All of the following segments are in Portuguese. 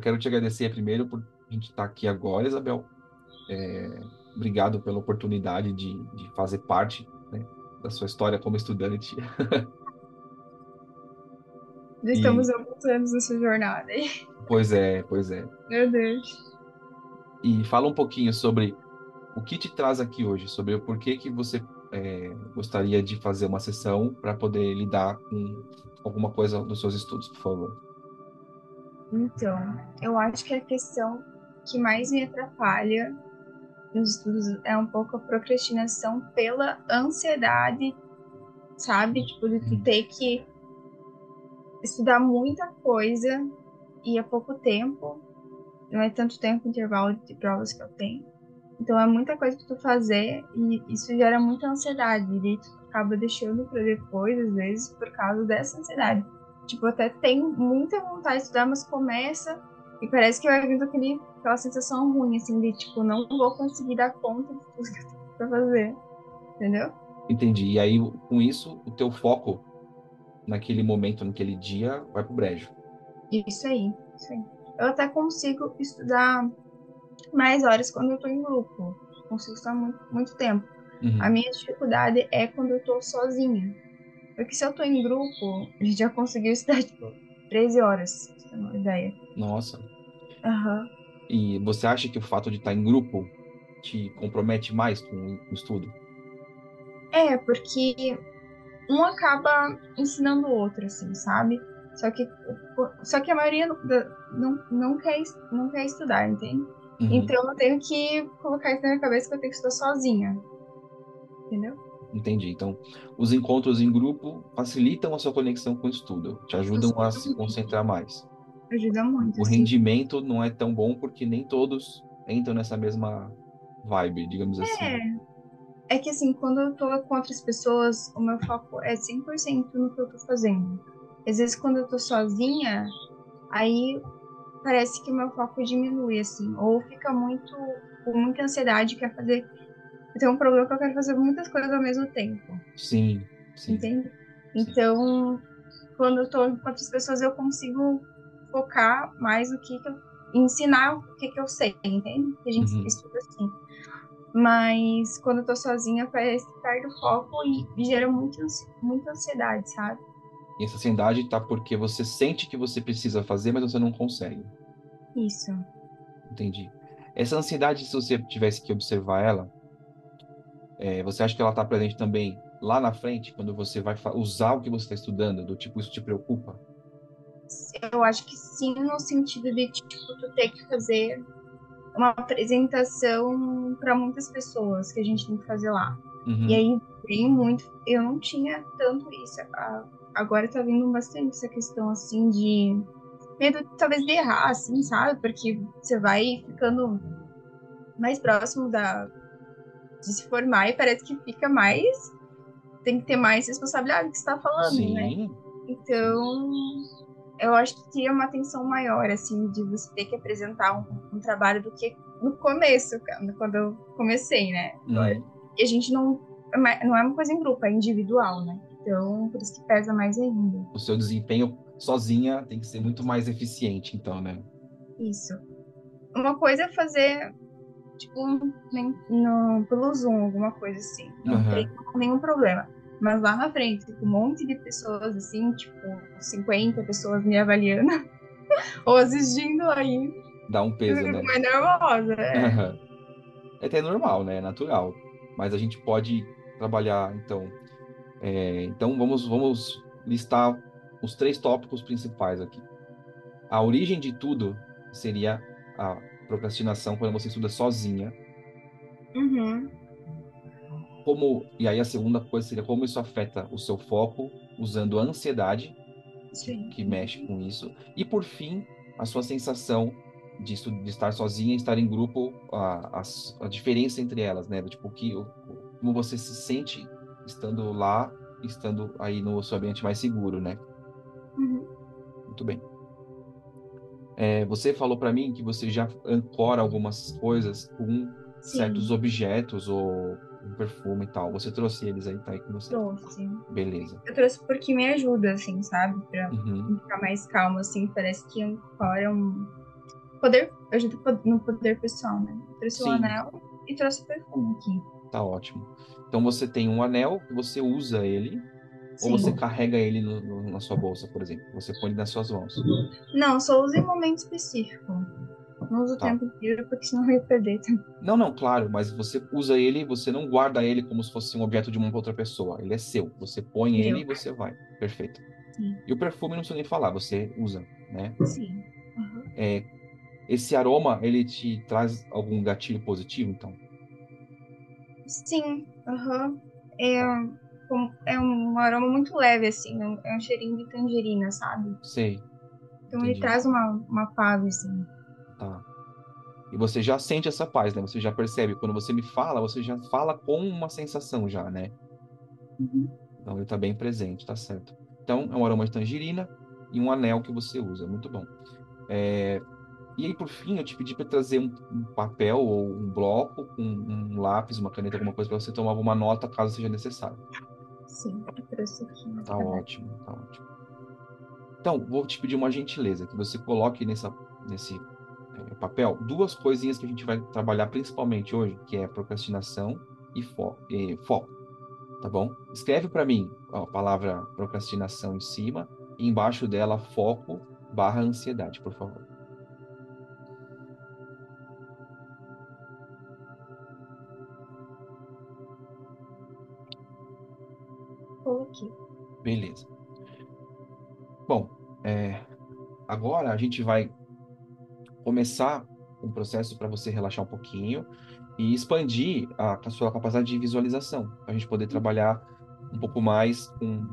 eu quero te agradecer primeiro por a gente estar aqui agora, Isabel. É, obrigado pela oportunidade de, de fazer parte né, da sua história como estudante. Já estamos e... há alguns anos nessa jornada aí. Pois é, pois é. Meu Deus. E fala um pouquinho sobre o que te traz aqui hoje, sobre o porquê que você é, gostaria de fazer uma sessão para poder lidar com alguma coisa dos seus estudos, por favor. Então, eu acho que a questão que mais me atrapalha nos estudos é um pouco a procrastinação pela ansiedade, sabe? Tipo, de tu ter que estudar muita coisa e há pouco tempo, não é tanto tempo intervalo de provas que eu tenho. Então é muita coisa para tu fazer e isso gera muita ansiedade. E tu acaba deixando para depois, às vezes, por causa dessa ansiedade. Tipo, até tem muita vontade de estudar, mas começa e parece que vai vindo aquele, aquela sensação ruim, assim, de tipo, não vou conseguir dar conta de tudo que eu tenho pra fazer. Entendeu? Entendi. E aí, com isso, o teu foco naquele momento, naquele dia, vai pro brejo. Isso aí, isso aí. Eu até consigo estudar mais horas quando eu tô em grupo. Consigo estudar muito, muito tempo. Uhum. A minha dificuldade é quando eu tô sozinha. Porque se eu tô em grupo, a gente já conseguiu estudar, tipo, 13 horas, pra ter uma ideia. Nossa. Aham. Uhum. E você acha que o fato de estar em grupo te compromete mais com o estudo? É, porque um acaba ensinando o outro, assim, sabe? Só que, só que a maioria não, não, quer, não quer estudar, entende? Uhum. Então eu tenho que colocar isso na minha cabeça que eu tenho que estudar sozinha. Entendeu? Entendi. Então, os encontros em grupo facilitam a sua conexão com o estudo, te ajudam a se concentrar mais. Ajuda muito. O sim. rendimento não é tão bom porque nem todos entram nessa mesma vibe, digamos é. assim. É que assim, quando eu tô com outras pessoas, o meu foco é 100% no que eu tô fazendo. Às vezes quando eu tô sozinha, aí parece que o meu foco diminui, assim. Ou fica muito, com muita ansiedade, quer fazer... Eu tenho um problema que eu quero fazer muitas coisas ao mesmo tempo. Sim, sim. Entende? Sim. Então, quando eu tô com outras pessoas, eu consigo focar mais no que, que eu... Ensinar o que, que eu sei, entende? Que a gente uhum. estuda assim. Mas quando eu tô sozinha, parece que perde o foco e gera muito, muita ansiedade, sabe? E essa ansiedade tá porque você sente que você precisa fazer, mas você não consegue. Isso. Entendi. Essa ansiedade, se você tivesse que observar ela, é, você acha que ela está presente também lá na frente, quando você vai usar o que você está estudando, do tipo, isso te preocupa? Eu acho que sim, no sentido de, tipo, tu ter que fazer uma apresentação para muitas pessoas que a gente tem que fazer lá. Uhum. E aí vem muito. Eu não tinha tanto isso. Agora tá vindo bastante essa questão assim de medo talvez de errar, assim, sabe? Porque você vai ficando mais próximo da de se formar e parece que fica mais tem que ter mais responsabilidade que está falando, Sim. né? Então eu acho que tinha uma atenção maior, assim, de você ter que apresentar um, um trabalho do que no começo, quando eu comecei, né? Uhum. E a gente não. É não é uma coisa em grupo, é individual, né? Então, por isso que pesa mais ainda. O seu desempenho sozinha tem que ser muito mais eficiente, então, né? Isso. Uma coisa é fazer, tipo, no, pelo Zoom, alguma coisa assim. Não uhum. tem nenhum problema. Mas lá na frente, com um monte de pessoas, assim, tipo, 50 pessoas me avaliando ou assistindo aí. Dá um peso, né? Mais nervosa, é. Uhum. É até normal, né? É natural. Mas a gente pode trabalhar, então. É, então, vamos, vamos listar os três tópicos principais aqui. A origem de tudo seria a procrastinação quando você estuda sozinha. Uhum como e aí a segunda coisa seria como isso afeta o seu foco usando a ansiedade Sim. que mexe com isso e por fim a sua sensação de, de estar sozinha e estar em grupo a, a, a, diferença entre elas né tipo que como você se sente estando lá estando aí no seu ambiente mais seguro né uhum. muito bem é, você falou para mim que você já ancora algumas coisas com Sim. certos objetos ou um perfume e tal. Você trouxe eles aí, tá aí com você? Trouxe. Beleza. Eu trouxe porque me ajuda, assim, sabe? Pra uhum. ficar mais calmo, assim. Parece que agora é um, poder, ajuda no poder pessoal, né? Trouxe o Sim. anel e trouxe o perfume aqui. Tá ótimo. Então você tem um anel, você usa ele, ou Sim. você carrega ele no- no- na sua bolsa, por exemplo. Você põe ele nas suas mãos. Não, só uso em momento específico. Não uso o Tá. tempo inteiro, porque senão eu ia perder. Não, não, claro, mas você usa ele, você não guarda ele como se fosse um objeto de uma outra pessoa. Ele é seu. Você põe Meu. ele e você vai. Perfeito. Sim. E o perfume não precisa nem falar, você usa, né? Sim. Aham. É, esse aroma, ele te traz algum gatilho positivo, então? Sim, aham. É, um- é um aroma muito leve, assim. é um- É um cheirinho de tangerina, sabe? Sei, Então Entendi. ele traz uma, uma paz, assim. tá. E você já sente essa paz, né? Você já percebe. Quando você me fala, você já fala com uma sensação já, né? Então ele tá bem presente, tá certo. Então é um aroma de tangerina e um anel que você usa, muito bom. É, E aí, por fim, eu te pedi para trazer um, um papel ou um bloco com um lápis, uma caneta, alguma coisa para você tomar uma nota caso seja necessário. Sim, eu trouxe aqui. Tá ótimo, tá ótimo. Então, vou te pedir uma gentileza, que você coloque nessa, nesse eh, papel duas coisinhas que a gente vai trabalhar principalmente hoje, que é procrastinação e fo e foco, tá bom? Escreve para mim ó, a palavra procrastinação em cima e embaixo dela foco barra ansiedade, por favor. Coloquei. Beleza. Bom, é, agora a gente vai começar um processo para você relaxar um pouquinho e expandir a, a sua capacidade de visualização, para a gente poder trabalhar um pouco mais com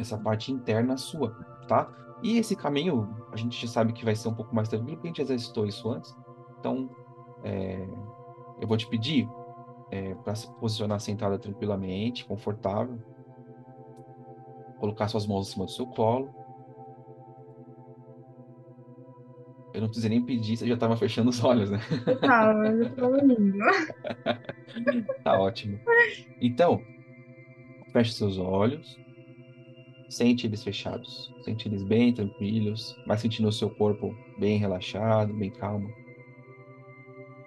essa parte interna sua, tá? E esse caminho a gente já sabe que vai ser um pouco mais tranquilo, porque a gente exercitou isso antes. Então, é, eu vou te pedir para se posicionar sentada tranquilamente, confortável colocar suas mãos em cima do seu colo. Eu não precisei nem pedir, você já estava fechando os olhos, né? Tava, eu tava lindo. Tá ótimo. Então, feche seus olhos. Sente eles fechados. Sente eles bem tranquilos. Vai sentindo o seu corpo bem relaxado, bem calmo.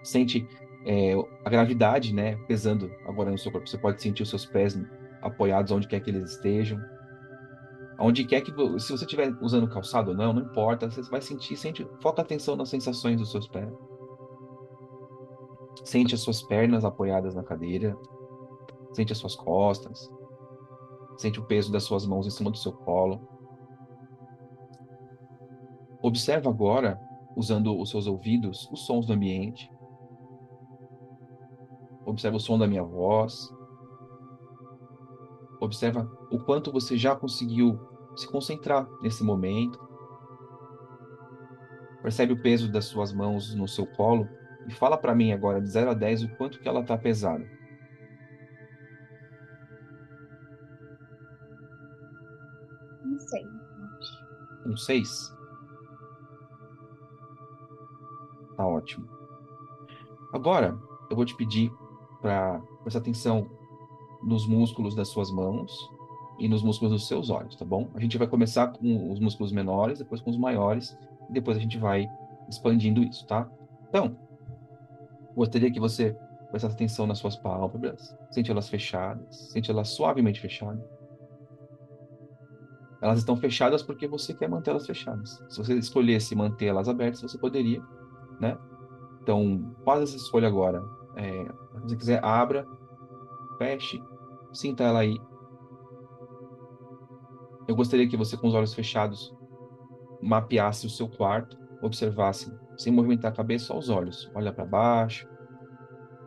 Sente é, a gravidade, né? Pesando agora no seu corpo. Você pode sentir os seus pés apoiados onde quer que eles estejam. Onde quer que se você estiver usando calçado ou não, não importa, você vai sentir, sente, foca atenção nas sensações dos seus pés. Sente as suas pernas apoiadas na cadeira, sente as suas costas, sente o peso das suas mãos em cima do seu colo. Observa agora, usando os seus ouvidos, os sons do ambiente. Observa o som da minha voz. Observa o quanto você já conseguiu se concentrar nesse momento. Percebe o peso das suas mãos no seu colo e fala para mim agora de 0 a 10 o quanto que ela tá pesada. Não sei. Um 6? Tá ótimo. Agora, eu vou te pedir para prestar atenção nos músculos das suas mãos e nos músculos dos seus olhos, tá bom? A gente vai começar com os músculos menores, depois com os maiores, e depois a gente vai expandindo isso, tá? Então, gostaria que você prestasse atenção nas suas pálpebras, sente elas fechadas, sente elas suavemente fechadas. Elas estão fechadas porque você quer mantê-las fechadas. Se você escolhesse mantê-las abertas, você poderia, né? Então, faz essa escolha agora. É, se você quiser, abra, feche, sinta ela aí. Eu gostaria que você, com os olhos fechados, mapeasse o seu quarto, observasse, sem movimentar a cabeça, só os olhos. Olha para baixo,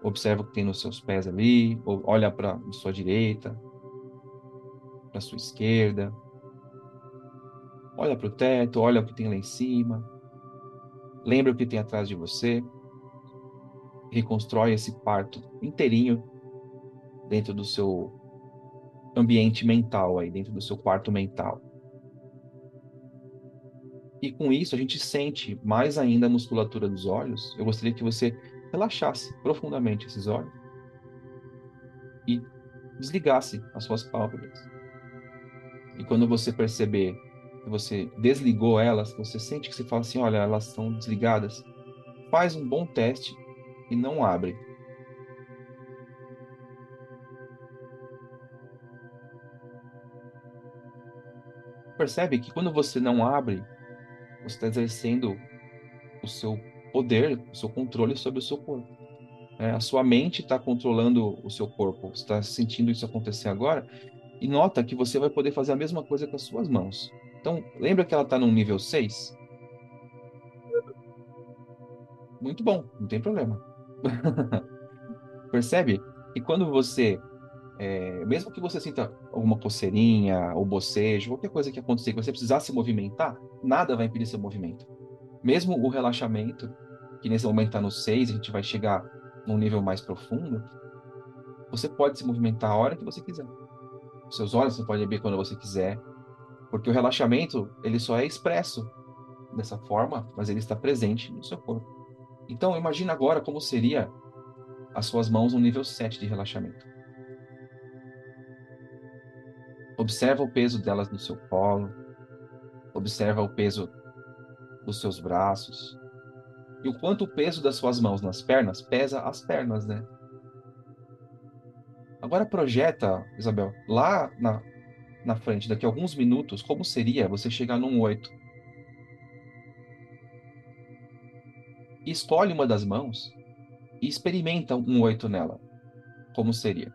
observa o que tem nos seus pés ali, olha para sua direita, para sua esquerda. Olha para o teto, olha o que tem lá em cima. Lembra o que tem atrás de você. Reconstrói esse quarto inteirinho dentro do seu ambiente mental aí, dentro do seu quarto mental. E com isso a gente sente mais ainda a musculatura dos olhos. Eu gostaria que você relaxasse profundamente esses olhos e desligasse as suas pálpebras. E quando você perceber que você desligou elas, você sente que você fala assim, olha, elas estão desligadas, faz um bom teste e não abre. Percebe que quando você não abre, você está exercendo o seu poder, o seu controle sobre o seu corpo. É, a sua mente está controlando o seu corpo. Você está sentindo isso acontecer agora e nota que você vai poder fazer a mesma coisa com as suas mãos. Então, lembra que ela está no nível 6? Muito bom, não tem problema. Percebe? E quando você, é, mesmo que você sinta alguma coceirinha ou bocejo, qualquer coisa que acontecer, que você precisar se movimentar, nada vai impedir seu movimento. Mesmo o relaxamento, que nesse momento está no 6, a gente vai chegar num nível mais profundo, você pode se movimentar a hora que você quiser. Seus olhos você pode abrir quando você quiser, porque o relaxamento ele só é expresso dessa forma, mas ele está presente no seu corpo. Então, imagina agora como seria as suas mãos no nível 7 de relaxamento. Observa o peso delas no seu colo. Observa o peso dos seus braços. E o quanto o peso das suas mãos nas pernas pesa as pernas, né? Agora projeta, Isabel, lá na, na frente, daqui a alguns minutos, como seria você chegar num 8? E escolhe uma das mãos e experimenta um 8 nela. Como seria?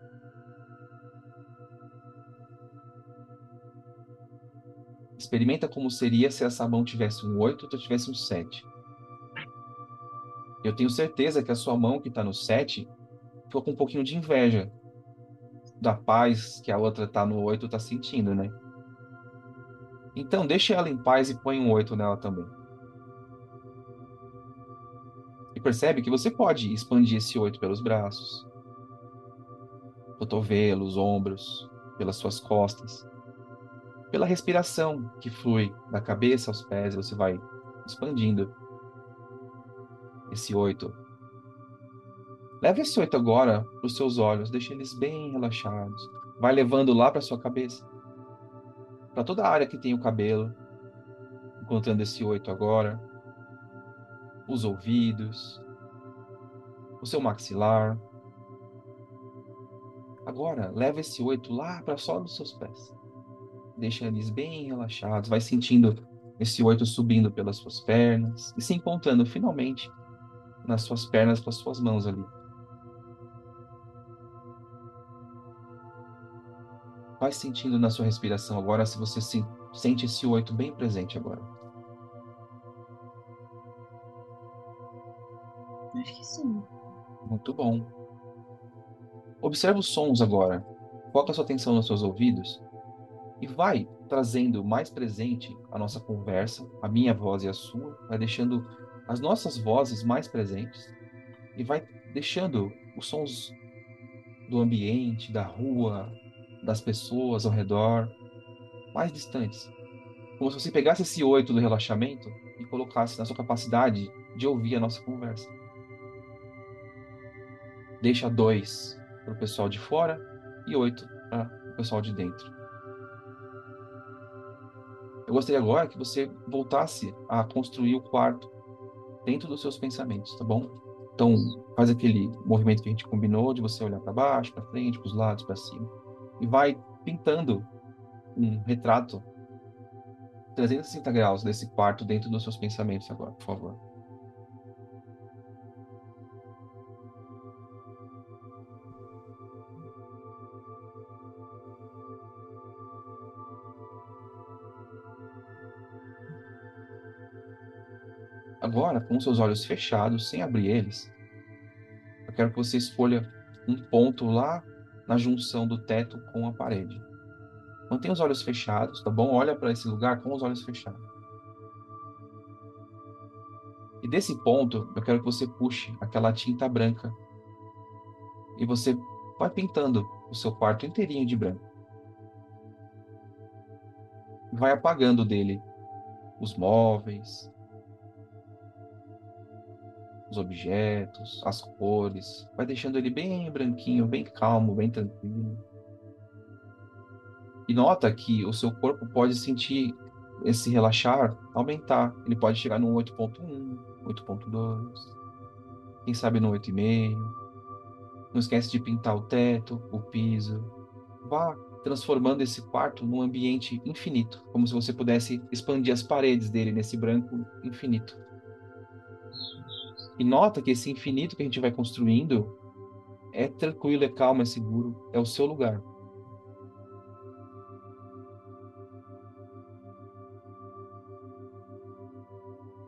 Experimenta como seria se essa mão tivesse um 8 ou tivesse um 7. Eu tenho certeza que a sua mão que está no 7 ficou com um pouquinho de inveja da paz que a outra está no 8 está sentindo, né? Então, deixe ela em paz e põe um 8 nela também. E percebe que você pode expandir esse 8 pelos braços, cotovelos, ombros, pelas suas costas, pela respiração que flui da cabeça aos pés, você vai expandindo esse oito. Leve esse oito agora para os seus olhos, deixe eles bem relaxados. Vai levando lá para sua cabeça, para toda a área que tem o cabelo, encontrando esse oito agora. Os ouvidos, o seu maxilar. Agora, leva esse oito lá para só dos seus pés. Deixa eles bem relaxados. Vai sentindo esse oito subindo pelas suas pernas e se encontrando finalmente nas suas pernas com as suas mãos ali. Vai sentindo na sua respiração agora se você se, sente esse oito bem presente agora. Acho que sim. Muito bom. Observe os sons agora. Foca sua atenção nos seus ouvidos e vai trazendo mais presente a nossa conversa, a minha voz e a sua, vai deixando as nossas vozes mais presentes e vai deixando os sons do ambiente, da rua, das pessoas ao redor mais distantes. Como se você pegasse esse oito do relaxamento e colocasse na sua capacidade de ouvir a nossa conversa. Deixa dois para o pessoal de fora e oito para o pessoal de dentro. Eu gostaria agora que você voltasse a construir o quarto dentro dos seus pensamentos, tá bom? Então, faz aquele movimento que a gente combinou de você olhar para baixo, para frente, para os lados, para cima. E vai pintando um retrato 360 graus desse quarto dentro dos seus pensamentos agora, por favor. Agora, com seus olhos fechados, sem abrir eles, eu quero que você escolha um ponto lá na junção do teto com a parede. Mantenha os olhos fechados, tá bom? Olha para esse lugar com os olhos fechados. E desse ponto, eu quero que você puxe aquela tinta branca. E você vai pintando o seu quarto inteirinho de branco. Vai apagando dele os móveis, os objetos, as cores, vai deixando ele bem branquinho, bem calmo, bem tranquilo. E nota que o seu corpo pode sentir esse relaxar aumentar. Ele pode chegar no 8.1, 8.2, quem sabe no 8,5. Não esquece de pintar o teto, o piso. Vá transformando esse quarto num ambiente infinito, como se você pudesse expandir as paredes dele nesse branco infinito. E nota que esse infinito que a gente vai construindo é tranquilo, é calmo, é seguro, é o seu lugar.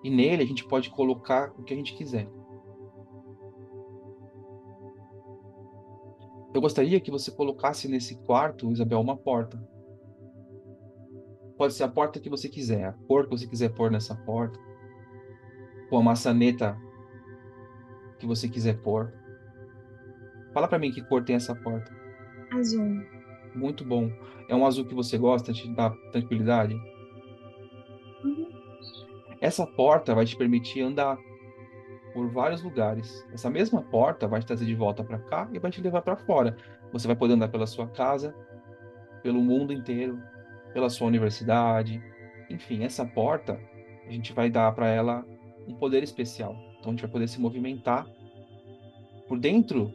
E nele a gente pode colocar o que a gente quiser. Eu gostaria que você colocasse nesse quarto, Isabel, uma porta. Pode ser a porta que você quiser, a cor que você quiser pôr nessa porta, ou a maçaneta que você quiser pôr. Fala para mim que cor tem essa porta. Azul. Muito bom. É um azul que você gosta, te dá tranquilidade? Essa porta vai te permitir andar por vários lugares. Essa mesma porta vai te trazer de volta para cá e vai te levar para fora. Você vai poder andar pela sua casa, pelo mundo inteiro, pela sua universidade. Enfim, essa porta a gente vai dar para ela um poder especial. Então a gente vai poder se movimentar por dentro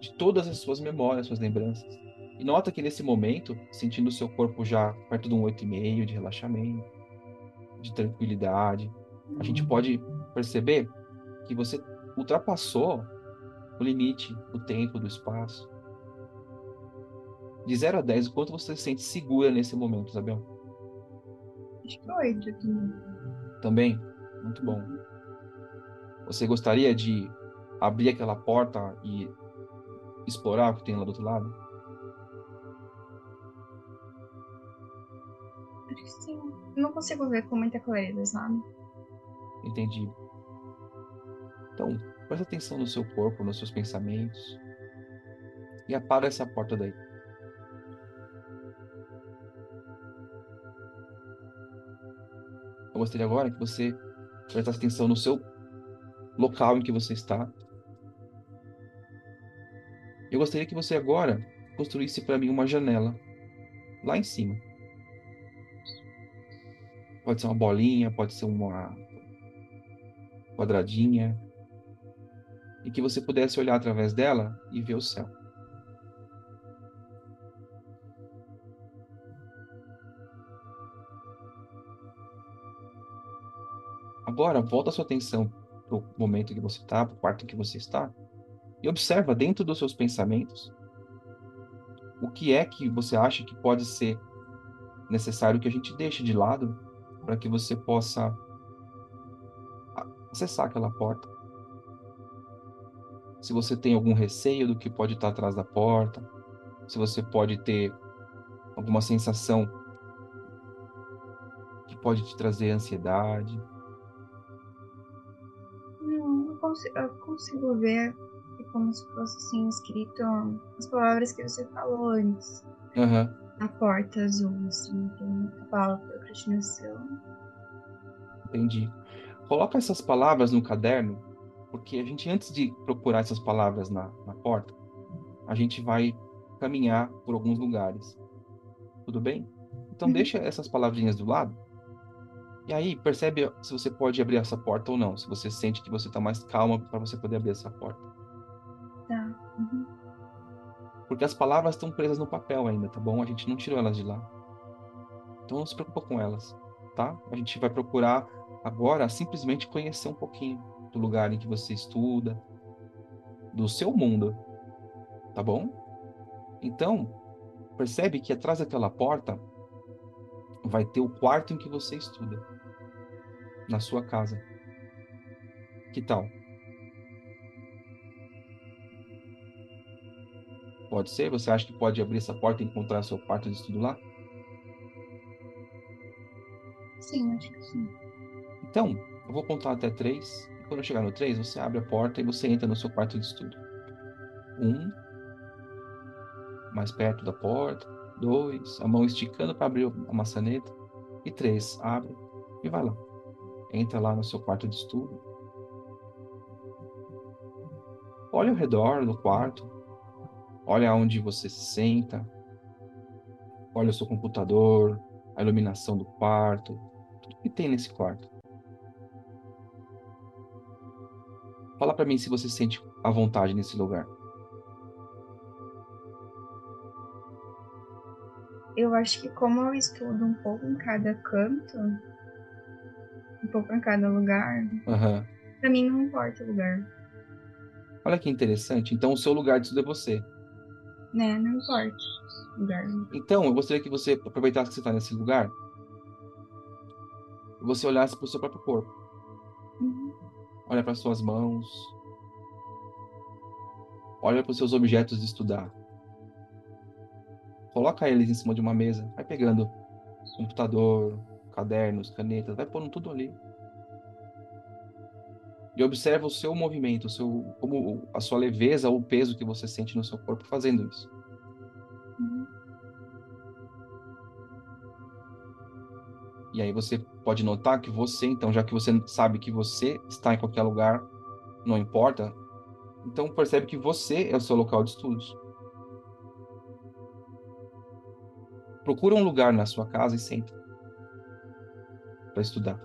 de todas as suas memórias, suas lembranças. E nota que nesse momento, sentindo o seu corpo já perto de um 8,5 de relaxamento, de tranquilidade. A gente uhum. pode perceber que você ultrapassou o limite do tempo, do espaço. De 0 a 10, o quanto você se sente segura nesse momento, Isabel? Acho que 8 também. Também? Muito bom. Você gostaria de abrir aquela porta e explorar o que tem lá do outro lado? Acho que sim não consigo ver com muita clareza, sabe? Entendi. Então, presta atenção no seu corpo, nos seus pensamentos. E apaga essa porta daí. Eu gostaria agora que você prestasse atenção no seu local em que você está. Eu gostaria que você agora construísse para mim uma janela lá em cima. Pode ser uma bolinha, pode ser uma quadradinha. E que você pudesse olhar através dela e ver o céu. Agora, volta a sua atenção para o momento que você está, para o quarto em que você está, e observa dentro dos seus pensamentos o que é que você acha que pode ser necessário que a gente deixe de lado para que você possa acessar aquela porta. Se você tem algum receio do que pode estar atrás da porta, se você pode ter alguma sensação que pode te trazer ansiedade. Consigo, eu consigo ver como se fosse assim escrito as palavras que você falou antes. Uhum a porta azul, assim, tem a palavra procrastinação. Entendi. Coloca essas palavras no caderno, porque a gente, antes de procurar essas palavras na, na porta, a gente vai caminhar por alguns lugares. Tudo bem? Então, uhum. deixa essas palavrinhas do lado. E aí, percebe se você pode abrir essa porta ou não. Se você sente que você está mais calma para você poder abrir essa porta. Tá. Uhum. Porque as palavras estão presas no papel ainda, tá bom? A gente não tirou elas de lá. Então não se preocupa com elas, tá? A gente vai procurar agora simplesmente conhecer um pouquinho do lugar em que você estuda, do seu mundo, tá bom? Então, percebe que atrás daquela porta vai ter o quarto em que você estuda, na sua casa. Que tal? Pode ser? Você acha que pode abrir essa porta e encontrar seu quarto de estudo lá? Sim, acho que sim. Então, eu vou contar até três. E quando eu chegar no três, você abre a porta e você entra no seu quarto de estudo. Um, mais perto da porta. Dois, a mão esticando para abrir a maçaneta. E três, abre e vai lá. Entra lá no seu quarto de estudo. Olha ao redor do quarto. Olha onde você se senta. Olha o seu computador, a iluminação do quarto, tudo que tem nesse quarto. Fala para mim se você sente à vontade nesse lugar. Eu acho que como eu estudo um pouco em cada canto, um pouco em cada lugar, uhum. para mim não importa o lugar. Olha que interessante. Então o seu lugar de estudo é você. Né, não importa o lugar. Então, eu gostaria que você aproveitasse que você está nesse lugar e você olhasse para o seu próprio corpo. Uhum. Olha para suas mãos. Olha para os seus objetos de estudar. Coloca eles em cima de uma mesa. Vai pegando computador, cadernos, canetas, vai pondo tudo ali. E observa o seu movimento, o seu, como a sua leveza ou o peso que você sente no seu corpo fazendo isso. Uhum. E aí você pode notar que você, então, já que você sabe que você está em qualquer lugar, não importa, então percebe que você é o seu local de estudos. Procura um lugar na sua casa e senta para estudar.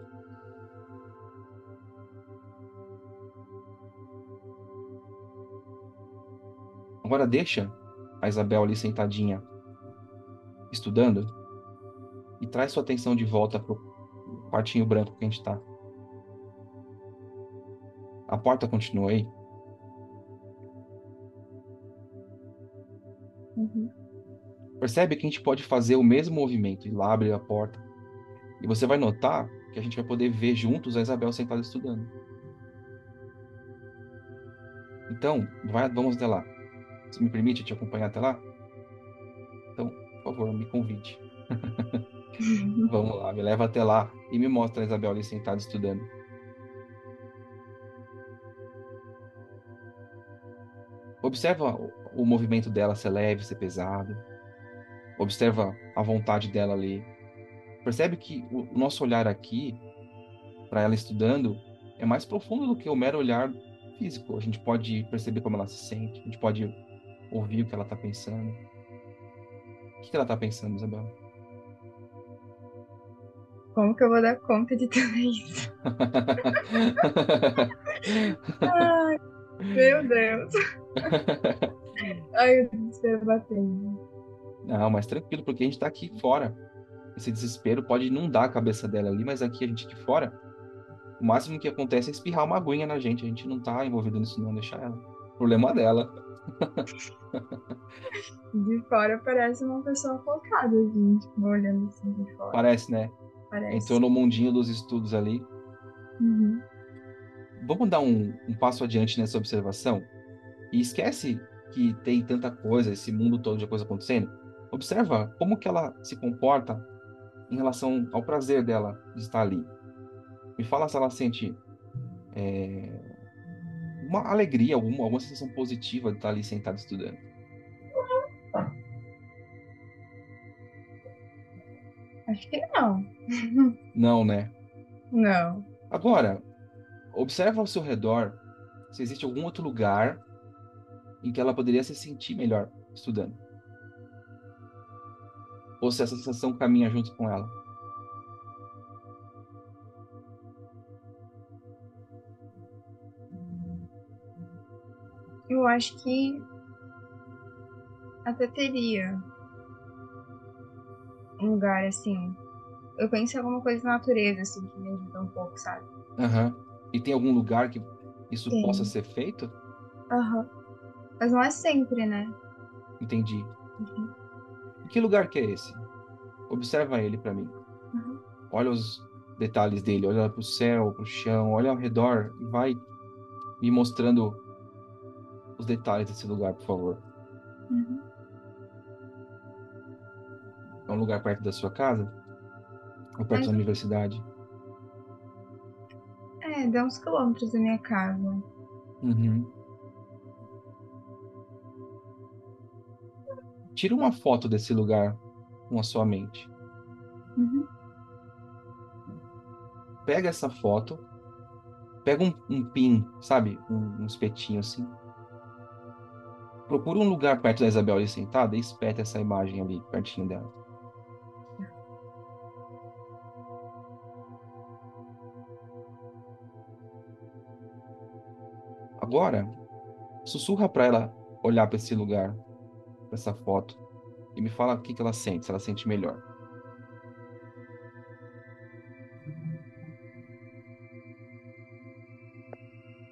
Agora deixa a Isabel ali sentadinha estudando e traz sua atenção de volta pro quartinho branco que a gente está. A porta continua aí? Uhum. Percebe que a gente pode fazer o mesmo movimento, ir lá abrir a porta. E você vai notar que a gente vai poder ver juntos a Isabel sentada estudando. Então, vai, vamos até lá. Você me permite te acompanhar até lá? Então, por favor, me convide. vamos lá, me leva até lá e me mostra a Isabel ali sentada estudando. Observa o movimento dela ser leve, ser pesado. Observa a vontade dela ali. Percebe que o nosso olhar aqui, para ela estudando, é mais profundo do que o mero olhar físico. A gente pode perceber como ela se sente, a gente pode ouvir o que ela está pensando. O que ela está pensando, Isabela? Como que eu vou dar conta de tudo isso? Ai, meu Deus. Ai, o desespero batendo. Não, mas tranquilo, porque a gente tá aqui fora. Esse desespero pode inundar a cabeça dela ali, mas aqui a gente aqui fora, o máximo que acontece é espirrar uma aguinha na gente. A gente não tá envolvido nisso, não, deixar ela. Problema dela. De fora parece uma pessoa focada, gente, olhando assim de fora. Parece, né? Parece. Entrou no mundinho dos estudos ali. Uhum. Vamos dar um, um passo adiante nessa observação? E esquece que tem tanta coisa, esse mundo todo de coisa acontecendo. Observa como que ela se comporta em relação ao prazer dela de estar ali. Me fala se ela sente é, uma alegria, alguma, alguma sensação positiva de estar ali sentada estudando. Acho que não. Não, né? Não. Agora, observa ao seu redor se existe algum outro lugar em que ela poderia se sentir melhor estudando. Ou se essa sensação caminha junto com ela. Eu acho que até teria um lugar assim. Eu penso em alguma coisa na natureza, assim, que me ajuda um pouco, sabe? Aham. Uhum. E tem algum lugar que isso tem. possa ser feito? Aham. Uhum. Mas não é sempre, né? Entendi. Uhum. Que lugar que é esse? Observa ele para mim. Uhum. Olha os detalhes dele, olha para o céu, para o chão, olha ao redor e vai me mostrando os detalhes desse lugar, por favor. Uhum. É um lugar perto da sua casa? Ou perto é. da universidade? É, dá uns quilômetros da minha casa. Uhum. Tira uma foto desse lugar com a sua mente. Uhum. Pega essa foto, pega um, um pin, sabe? Um, um, espetinho assim. Procura um lugar perto da Isabel ali sentada e espeta essa imagem ali, pertinho dela. Agora, sussurra para ela olhar para esse lugar essa foto, e me fala o que, que ela sente, se ela sente melhor.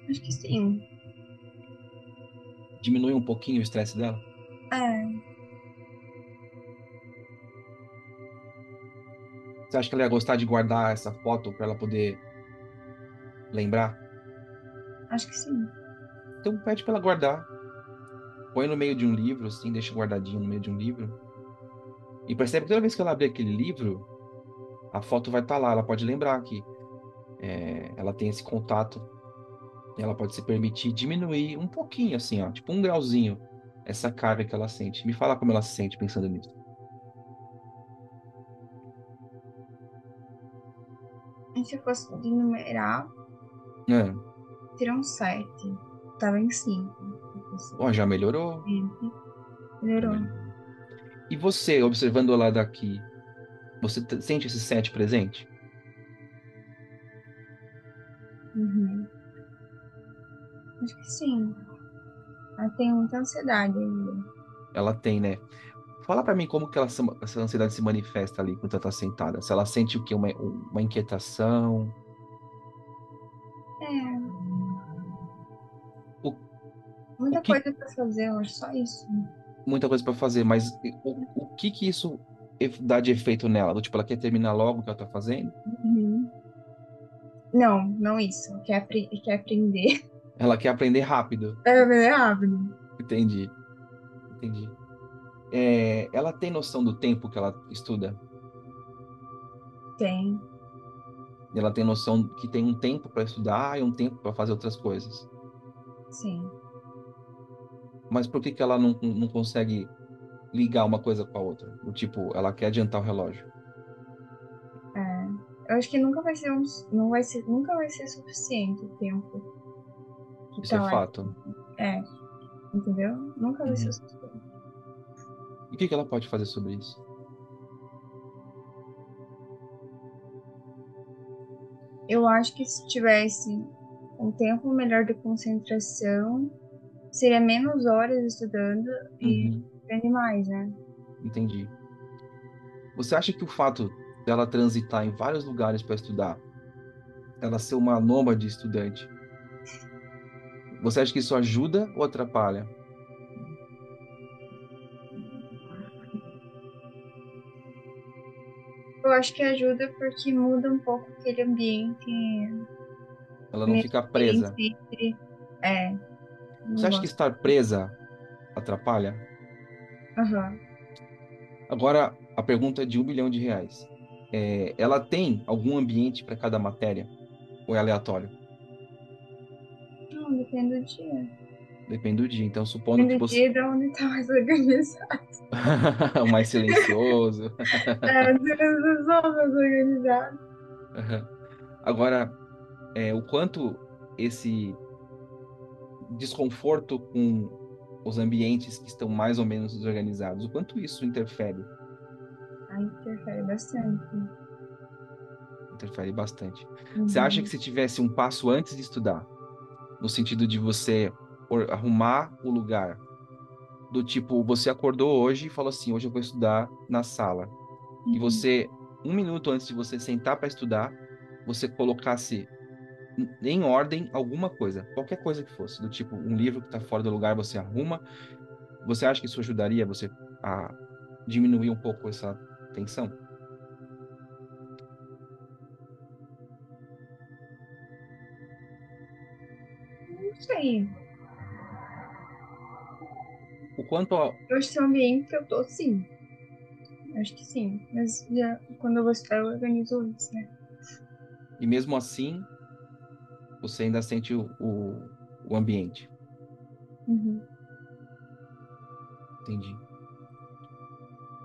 Acho que sim. Diminui um pouquinho o estresse dela? É. Você acha que ela ia gostar de guardar essa foto para ela poder lembrar? Acho que sim. Então pede para ela guardar. Põe no meio de um livro, assim, deixa guardadinho no meio de um livro. E percebe que toda vez que ela abrir aquele livro, a foto vai estar tá lá. Ela pode lembrar que é, ela tem esse contato. Ela pode se permitir diminuir um pouquinho, assim, ó, tipo um grauzinho, essa carga que ela sente. Me fala como ela se sente pensando nisso. Se eu fosse de numerar, É. um 7. Tava em 5. Ó, já melhorou. Melhorou. E você, observando ela daqui, você sente esse sete presente? Uhum. Acho que sim. Ela tem muita ansiedade ainda. Ela tem, né? Fala pra mim como que ela, essa ansiedade se manifesta ali quando ela tá sentada. Se ela sente o quê? Uma, uma inquietação? Muita que- coisa pra fazer, acho só isso. Muita coisa pra fazer, mas o, o que que isso dá de efeito nela? Tipo, ela quer terminar logo o que ela tá fazendo? Uhum. Não, não isso. Quer, quer aprender. Ela quer aprender rápido. É bem rápido. Entendi. Entendi. É, ela tem noção do tempo que ela estuda? Tem. Ela tem noção que tem um tempo para estudar e um tempo para fazer outras coisas. Sim. Mas por que que ela não, não consegue ligar uma coisa com a outra? Do tipo, ela quer adiantar o relógio. É. Eu acho que nunca vai ser um, não vai ser, nunca vai ser suficiente o tempo. Isso tá é fato. É. Entendeu? Nunca vai ser Uhum. o suficiente. E o que que ela pode fazer sobre isso? Eu acho que se tivesse um tempo melhor de concentração, seria menos horas estudando e Uhum, aprende mais, né? entendi. Você acha que o fato dela transitar em vários lugares para estudar, ela ser uma nômade estudante, você acha que isso ajuda ou atrapalha? Eu acho que ajuda porque muda um pouco aquele ambiente. Ela não fica presa? Entre... É. Você acha que estar presa atrapalha? Aham. Agora, a pergunta é de um bilhão de reais. É, ela tem algum ambiente para cada matéria? Ou é aleatório? Não, depende do dia. Depende do dia. Então, supondo que Depende do você. dia e de onde tá mais organizado. o mais silencioso. É, sou mais organizado. Agora, é, o quanto esse desconforto com os ambientes que estão mais ou menos desorganizados, o quanto isso interfere? Aí interfere bastante. Interfere bastante. Uhum. Você acha que se tivesse um passo antes de estudar, no sentido de você arrumar o lugar, do tipo, você acordou hoje e falou assim, hoje eu vou estudar na sala, e Uhum. você, um minuto antes de você sentar para estudar, você colocasse em- em ordem alguma coisa, qualquer coisa que fosse, do tipo, um livro que está fora do lugar, você arruma, você acha que isso ajudaria você a diminuir um pouco essa tensão? Não sei. O quanto a- Eu acho que é o ambiente que eu tô, sim. Acho que sim. Mas já, quando eu vou estudar, eu organizo antes, né? E mesmo assim, você ainda sente o, o, o ambiente. Uhum. Entendi.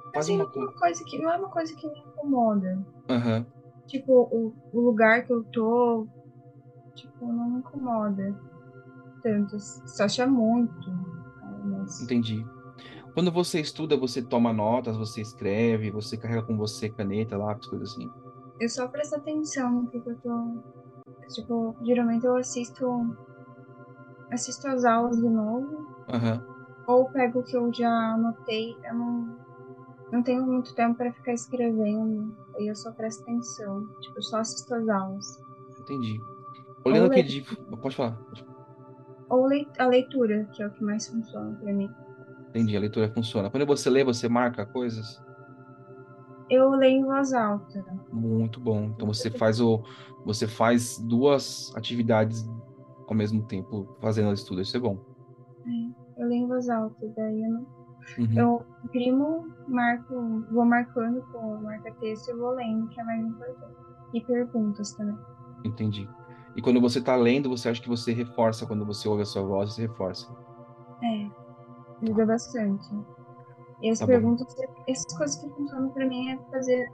Mas Faz é uma uma coisa. coisa que não é uma coisa que me incomoda. Aham. Tipo, o, o lugar que eu tô, tipo, não me incomoda tanto. Só acha muito. Mas... Entendi. Quando você estuda, você toma notas, você escreve, você carrega com você caneta, lápis, coisas assim. Eu só presto atenção no que, que eu tô. Tipo, geralmente eu assisto assisto as aulas de novo, Aham. ou pego o que eu já anotei. Eu não, não tenho muito tempo para ficar escrevendo, aí eu só presto atenção. Tipo, eu só assisto as aulas. Entendi. Olhando Ou aqui le- de. Pode falar. Ou lei- a leitura, que é o que mais funciona para mim. Entendi, a leitura funciona. Quando você lê, você marca coisas? Eu leio em voz alta. Muito bom. Então você faz o. Você faz duas atividades ao mesmo tempo, fazendo o estudo. Isso é bom. Eu leio em voz alta, daí eu não Uhum. Eu imprimo, marco, vou marcando com marca-texto e vou lendo, que é mais importante. E perguntas também. Entendi. E quando você está lendo, você acha que você reforça, quando você ouve a sua voz, você reforça. É, ajuda bastante. E as Tá bom. perguntas, essas coisas que funcionam pra mim é fazer,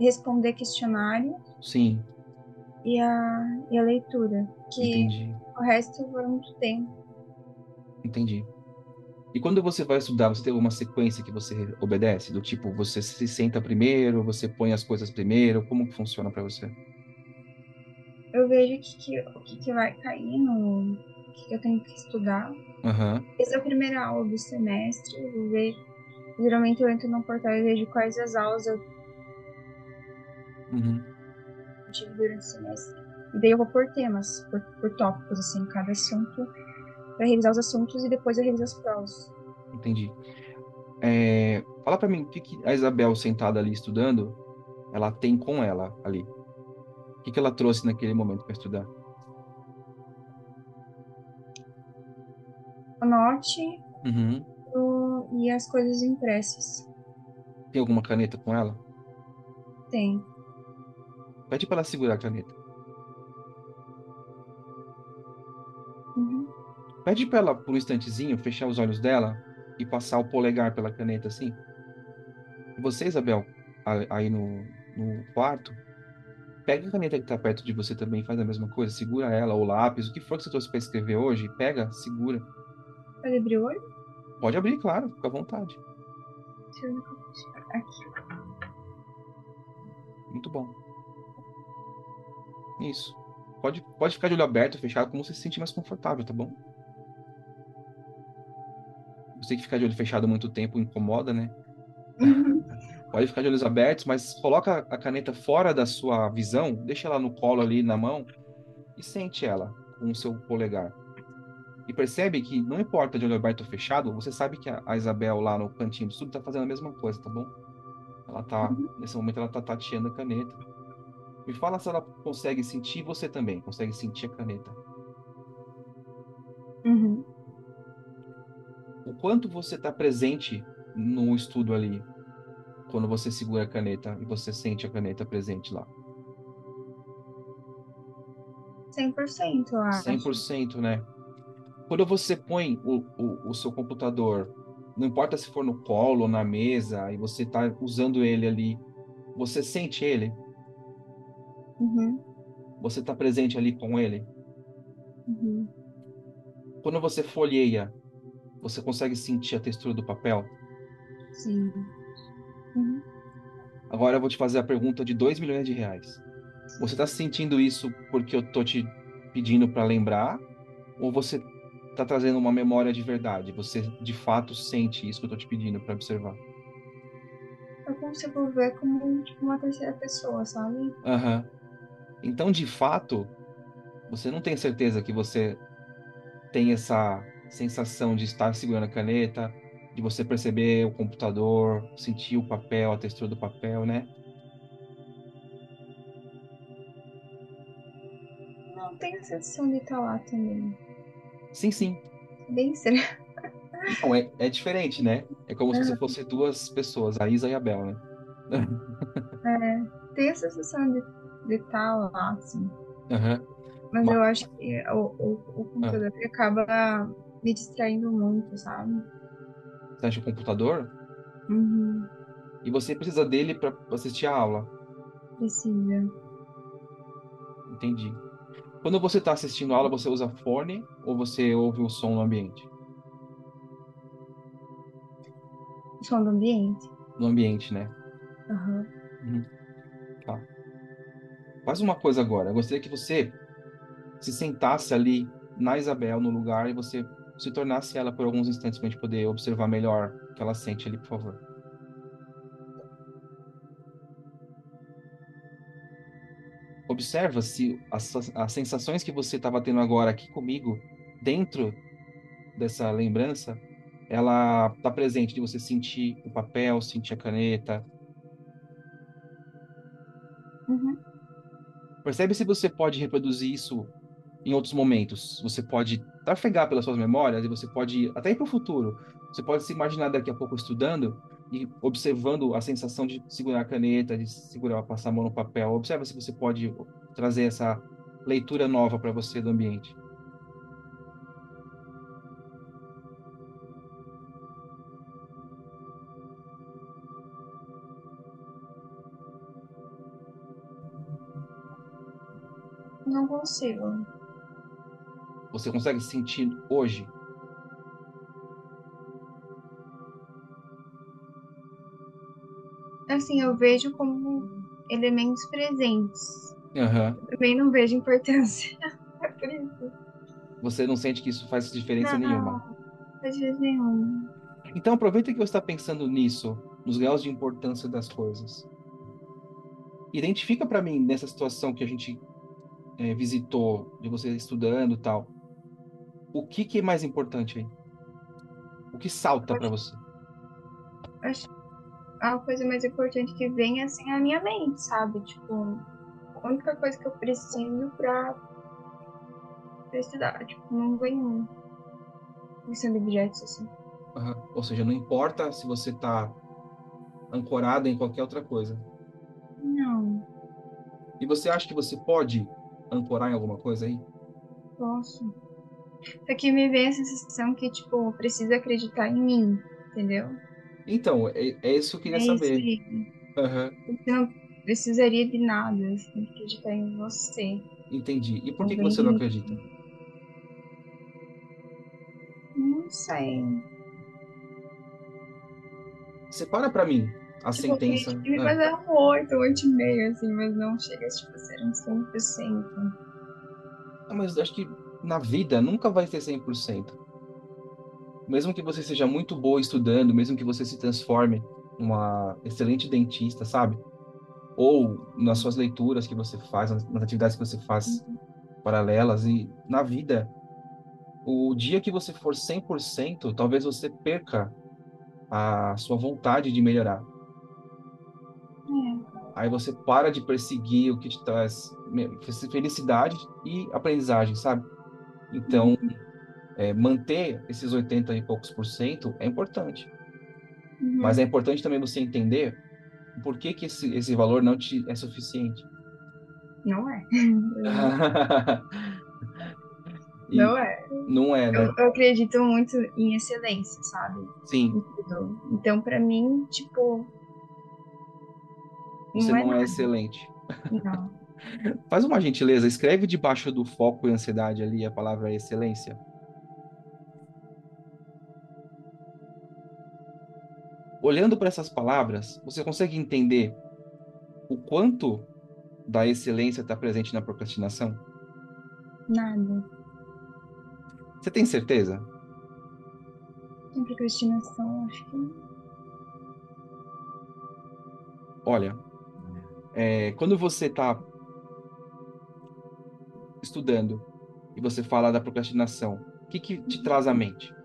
responder questionário Sim, e a, e a leitura. Que entendi. o resto vai muito tempo. Entendi. E quando você vai estudar, você tem alguma sequência que você obedece? Do tipo, você se senta primeiro, você põe as coisas primeiro? Como que funciona para você? Eu vejo o que, o que, que vai cair no. O que, eu tenho que estudar. Aham, Essa é a primeira aula do semestre. Eu vejo, geralmente eu entro no portal e vejo quais as aulas eu uhum, tive durante o semestre. E daí eu vou por temas, por, por tópicos, assim, cada assunto, para revisar os assuntos e depois eu reviso as provas. entendi. É, fala para mim, o que, que a Isabel sentada ali estudando, ela tem com ela ali? O que, que ela trouxe naquele momento para estudar? O note Uhum. E as coisas impressas. Tem alguma caneta com ela? Tem. Pede para ela segurar a caneta. Uhum. Pede para ela, por um instantezinho, fechar os olhos dela e passar o polegar pela caneta assim. Você, Isabel, aí no, no quarto, pega a caneta que tá perto de você também, faz a mesma coisa, segura ela, ou lápis, o que for que você trouxe para escrever hoje, pega, segura. Pode abrir o olho? Pode abrir, claro, fica à vontade. Deixa eu. Aqui. Muito bom. Isso. Pode, pode ficar de olho aberto, fechado, como você se sentir mais confortável, tá bom? Eu sei que ficar de olho fechado muito tempo incomoda, né? Uhum. Pode ficar de olhos abertos, mas coloca a caneta fora da sua visão, deixa ela no colo ali na mão e sente ela com o seu polegar. E percebe que não importa de olho aberto ou fechado, você sabe que a a Isabel lá no cantinho do estudo tá fazendo a mesma coisa, tá bom? Ela tá, nesse momento ela tá tateando a caneta. Me fala se ela consegue sentir você também, consegue sentir a caneta. Uhum. O quanto você está presente no estudo ali, quando você segura a caneta e você sente a caneta presente lá. 100%, eu acho. 100%, né? Quando você põe o, o, o seu computador, não importa se for no colo ou na mesa, e você está usando ele ali, você sente ele? Uhum. Você está presente ali com ele? Uhum. Quando você folheia, você consegue sentir a textura do papel? Sim. Uhum. Agora eu vou te fazer a pergunta de 2 milhões de reais. Você está sentindo isso porque eu tô te pedindo para lembrar? Ou você está trazendo uma memória de verdade? Você de fato sente isso que eu tô te pedindo para observar? Eu consigo ver como tipo, uma terceira pessoa, sabe? Aham. Então, de fato, você não tem certeza que você tem essa sensação de estar segurando a caneta, de você perceber o computador, sentir o papel, a textura do papel, né? Não tem a sensação de estar lá também. Sim, sim. Bem estranho. Não, é, é diferente, né? É como se você fosse duas pessoas, a Isa e a Bel, né? Tem a sensação de de estar lá, assim. Aham. Mas Ma- eu acho que o, o, o computador ele acaba me distraindo muito, sabe? Você acha o computador? Uhum. E você precisa dele para assistir a aula. Precisa. Entendi. Quando você está assistindo a aula, você usa fone ou você ouve o som no ambiente? O som do ambiente. No ambiente, né? Aham. Faz uma coisa agora. Eu gostaria que você se sentasse ali na Isabel, no lugar, e você se tornasse ela por alguns instantes para a gente poder observar melhor o que ela sente ali, por favor. Observa se as, as sensações que você estava tendo agora aqui comigo, dentro dessa lembrança, ela está presente de você sentir o papel, sentir a caneta. Uhum. Percebe se você pode reproduzir isso em outros momentos. Você pode trafegar pelas suas memórias e você pode até ir para o futuro. Você pode se imaginar daqui a pouco estudando e observando a sensação de segurar a caneta, de segurar, passar a mão no papel. Observa se você pode trazer essa leitura nova para você do ambiente. Não consigo. Você consegue sentir hoje? Assim, eu vejo como elementos presentes. Uhum. Também não vejo importância. É por isso. Você não sente que isso faz diferença não, nenhuma? Não faz diferença nenhuma. Então aproveita que você está pensando nisso, nos graus de importância das coisas. Identifica para mim nessa situação que a gente é, visitou, de você estudando tal, o que, que é mais importante aí? O que salta para você? Acho a coisa mais importante que vem assim é a minha mente, sabe? Tipo, a única coisa que eu preciso pra, pra estudar. Tipo, não venho pensando em objetos assim. Uhum. Ou seja, não importa se você tá ancorado em qualquer outra coisa. Não. E você acha que você pode ancorar em alguma coisa aí? Posso. Só que me vem a sensação que, tipo, precisa acreditar em mim, entendeu? Então, é, é isso que eu queria é saber. Uhum. Não precisaria de nada, que acreditar em você. Entendi. E por que, que você não acredita? Não sei. Separa para mim a tipo, sentença. Eu me Ah, fazer um 8, 8,5, assim, mas não chega tipo, a ser um 100%. Ah, mas acho que na vida nunca vai ser 100%. Mesmo que você seja muito boa estudando, mesmo que você se transforme uma excelente dentista, sabe? Ou nas suas leituras que você faz, nas atividades que você faz paralelas e na vida, o dia que você for 100%, talvez você perca a sua vontade de melhorar. É. Aí você para de perseguir o que te traz felicidade e aprendizagem, sabe? Então, é, manter esses 80 e poucos por cento é importante. Uhum. Mas é importante também você entender por que, que esse, esse valor não te é suficiente. Não é. Não é. não é, né? Eu, eu acredito muito em excelência, sabe? Sim. Então, pra mim, tipo. você não é não é nada. excelente. Não. Faz uma gentileza, escreve debaixo do foco e ansiedade ali a palavra excelência. Olhando para essas palavras, você consegue entender o quanto da excelência está presente na procrastinação? Nada. Você tem certeza? Em procrastinação, acho que. Olha, é, quando você está estudando e você fala da procrastinação, o que, que te traz à mente?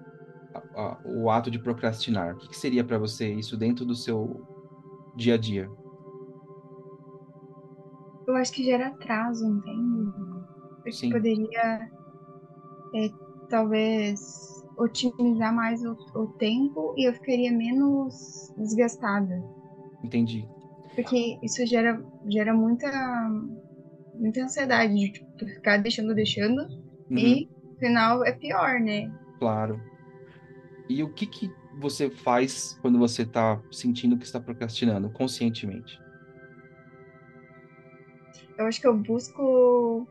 A- o ato de procrastinar. O que, que seria para você isso dentro do seu dia a dia? Eu acho que gera atraso, entende? Porque Sim. poderia, é, talvez, otimizar mais o, o tempo e eu ficaria menos desgastada. Entendi. Porque isso gera, gera muita, muita ansiedade de tipo, ficar deixando, deixando. Uhum, E no final é pior, né? claro. E o que que você faz quando você está sentindo que está procrastinando conscientemente? Eu acho que eu busco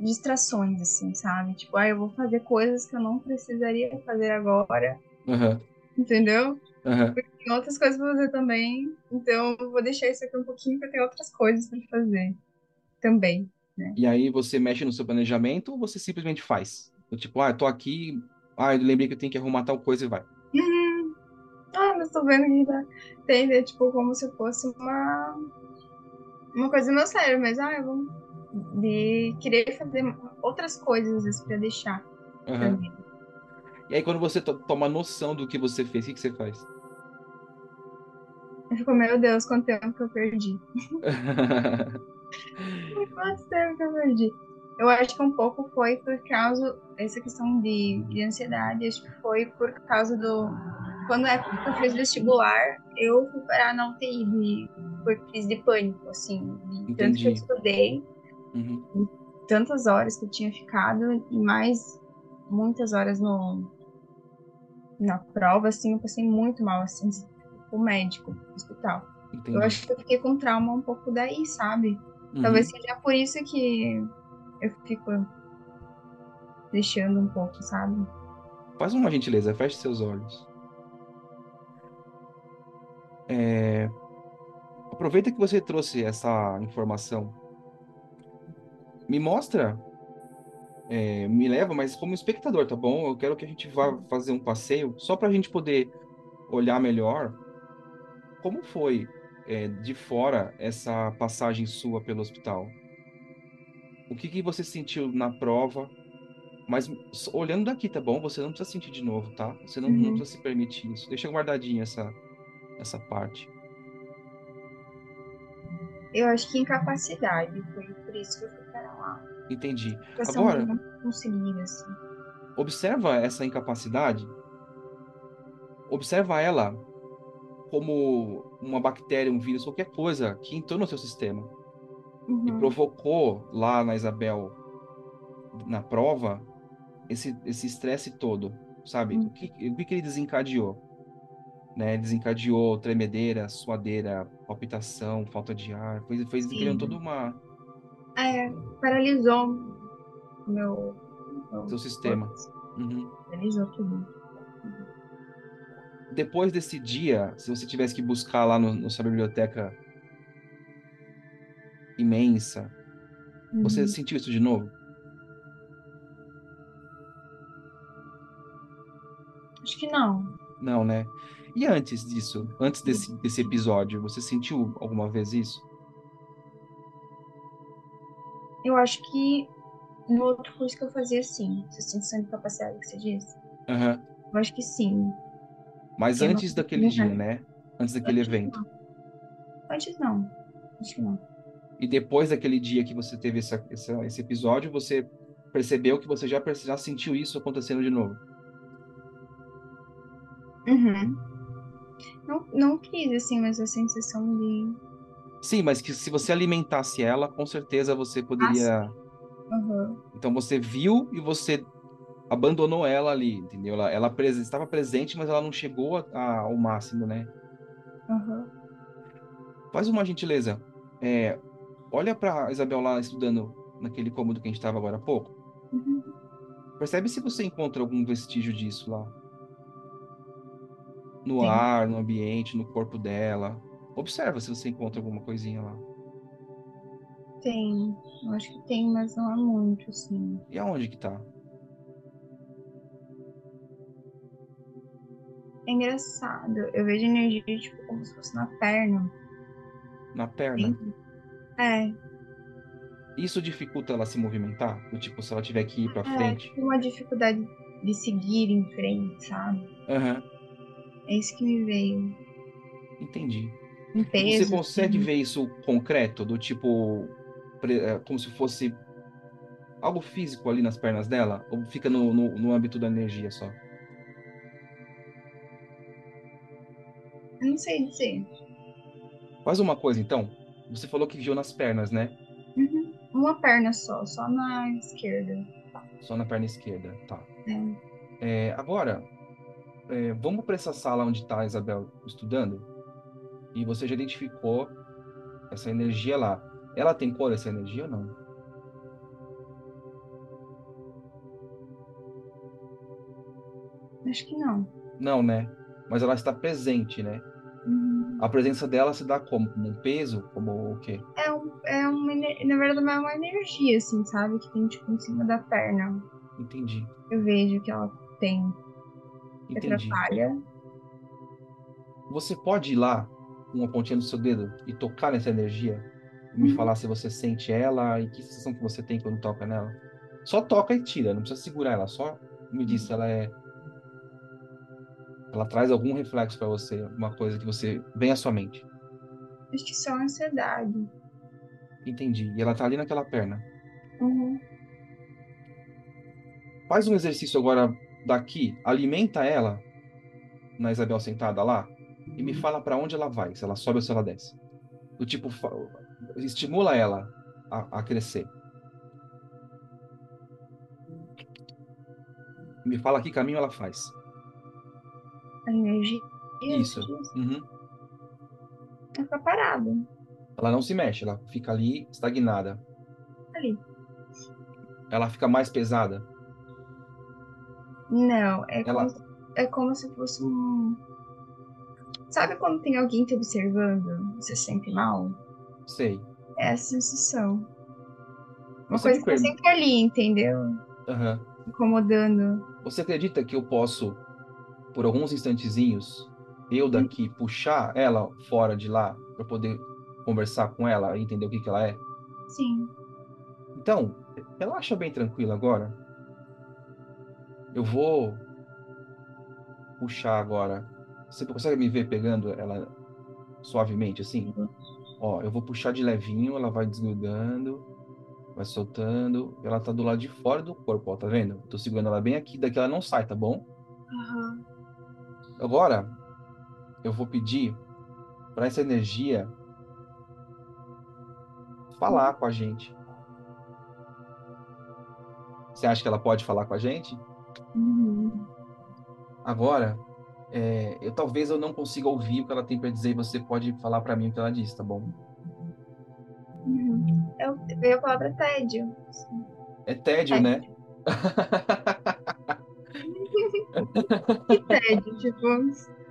distrações, assim, sabe? Tipo, ah, eu vou fazer coisas que eu não precisaria fazer agora, Aham, entendeu? aham. Tem outras coisas pra fazer também, então eu vou deixar isso aqui um pouquinho porque tem outras coisas pra fazer também. E aí você mexe no seu planejamento ou você simplesmente faz? Tipo, ah, eu tô aqui, ah, eu lembrei que eu tenho que arrumar tal coisa e vai. Uhum. Ah, mas tô vendo que tá. Tem, é, tipo, como se fosse uma. Uma coisa no meu cérebro, mas, ah, eu vou. De querer fazer outras coisas, às vezes, pra deixar. mim. E aí, quando você to- toma noção do que você fez, o que, que você faz? Eu fico, meu Deus, quanto tempo que eu perdi. Quanto tempo que eu perdi? Eu acho que um pouco foi por causa, essa questão de, de ansiedade, acho que foi por causa do. Quando que eu fiz vestibular, eu fui parar na UTI de, por crise de pânico, assim, de tanto que eu estudei, Uhum. tantas horas que eu tinha ficado, e mais muitas horas no, na prova, assim, eu passei muito mal, assim, o médico, no hospital. Eu Entendi. acho que eu fiquei com trauma um pouco daí, sabe? Uhum. Talvez seja por isso que eu fico deixando um pouco, sabe? Faz uma gentileza, feche seus olhos. É, Aproveita que você trouxe essa informação. Me mostra, é, me leva, mas como espectador, tá bom? Eu quero que a gente vá fazer um passeio, só para a gente poder olhar melhor como foi, é, de fora essa passagem sua pelo hospital. O que que você sentiu na prova? Mas olhando daqui, tá bom? Você não precisa sentir de novo, tá? Você não, não Uhum. precisa se permitir isso. Deixa guardadinha essa, essa parte. Eu acho que incapacidade foi por isso que eu fui para lá. Entendi. Agora, não conseguir, assim. observa essa incapacidade. Observa ela como uma bactéria, um vírus, qualquer coisa que entrou no seu sistema e Uhum. provocou lá na Isabel, na prova, esse esse estresse todo, sabe? Uhum. O que, o que ele desencadeou? Né? Desencadeou tremedeira, suadeira, palpitação, falta de ar, foi, Sim. criando toda uma É, paralisou o meu, meu seu sistema. Uhum. Paralisou tudo. Depois desse dia, se você tivesse que buscar lá no, na sua biblioteca imensa, você Uhum. sentiu isso de novo? Acho que não. Não, né? E antes disso, antes desse, desse episódio, você sentiu alguma vez isso? Eu acho que no outro curso que eu fazia, sim. Sensação de capacidade que você disse. Aham. Eu acho que sim. Mas Eu não- antes daquele não dia, né? Antes daquele Antes evento. não. Antes não. Acho que não. E depois daquele dia que você teve essa, essa- esse episódio, você percebeu que você já, já sentiu isso acontecendo de novo. Uhum. Não, não quis, assim, mas a sensação de. Sim, mas que se você alimentasse ela, com certeza você poderia. Aham. Então você viu e você abandonou ela ali, entendeu? Ela, ela prese- estava presente, mas ela não chegou a- a- ao máximo, né? Aham. Faz uma gentileza. É, olha para Isabel lá estudando naquele cômodo que a gente estava agora há pouco. Uhum. Percebe se você encontra algum vestígio disso lá. No Tem. ar, no ambiente, no corpo dela. Observa se você encontra alguma coisinha lá. Tem. Eu acho que tem, mas não é muito, assim. E aonde que tá? É engraçado. Eu vejo energia, tipo, como se fosse na perna. Na perna. É. Isso dificulta ela se movimentar? Do tipo, se ela tiver que ir pra É, frente? tipo, uma dificuldade de seguir em frente, sabe? Aham, É isso que me veio. entendi. Um peso. você consegue assim. ver isso concreto? Do tipo, é, como se fosse algo físico ali nas pernas dela? Ou fica no, no, no âmbito da energia só? Eu não sei dizer. Faz uma coisa então. Você falou que viu nas pernas, né? Uhum. Uma perna só, só na esquerda. Só na perna esquerda, tá. É. É, agora, é, vamos para essa sala onde está a Isabel estudando. E você já identificou essa energia lá. Ela tem cor, essa energia ou não? Acho que não. Não, né? Mas ela está presente, né? Uhum. A presença dela se dá como? Como um peso? Como o quê? É, um, é uma, na verdade, é uma energia, assim, sabe? Que tem, tipo, em cima da perna. Entendi. Eu vejo que ela tem que Entendi. atrapalha. Você pode ir lá com uma pontinha do seu dedo e tocar nessa energia e me Uhum. falar se você sente ela e que sensação que você tem quando toca nela? Só toca e tira, não precisa segurar ela, só me diz se ela é ela traz algum reflexo para você, uma coisa que você vem à sua mente. Acho que só ansiedade. Entendi. E ela tá ali naquela perna. Uhum. Faz um exercício agora daqui, alimenta ela na Isabel sentada lá e me fala para onde ela vai, se ela sobe ou se ela desce. Do tipo, estimula ela a, a crescer. Me fala que caminho ela faz. A energia. Isso. Uhum. Ela fica parada. Ela não se mexe, ela fica ali estagnada. Ali. Ela fica mais pesada. Não, é, Ela- como, se- é como se fosse um. Sabe quando tem alguém te observando? Você se sente mal? Sei. É essa sensação. Uma Você coisa que tá sempre ali, entendeu? Aham. Incomodando. Você acredita que eu posso, por alguns instantezinhos, eu daqui puxar ela fora de lá para poder conversar com ela e entender o que que ela é? Sim. Então, relaxa bem tranquilo agora. Eu vou puxar agora. Você consegue me ver pegando ela suavemente assim? Ó, eu vou puxar de levinho, ela vai desgrudando, vai soltando. Ela tá do lado de fora do corpo, ó, tá vendo? Tô segurando ela bem aqui, daqui ela não sai, tá bom? Aham. Agora, eu vou pedir para essa energia falar com a gente. Você acha que ela pode falar com a gente? Uhum. Agora, é, eu talvez eu não consiga ouvir o que ela tem para dizer e você pode falar para mim o que ela disse, tá bom? Uhum. Eu veio a palavra tédio. É tédio, É. né? Que tédio, tipo,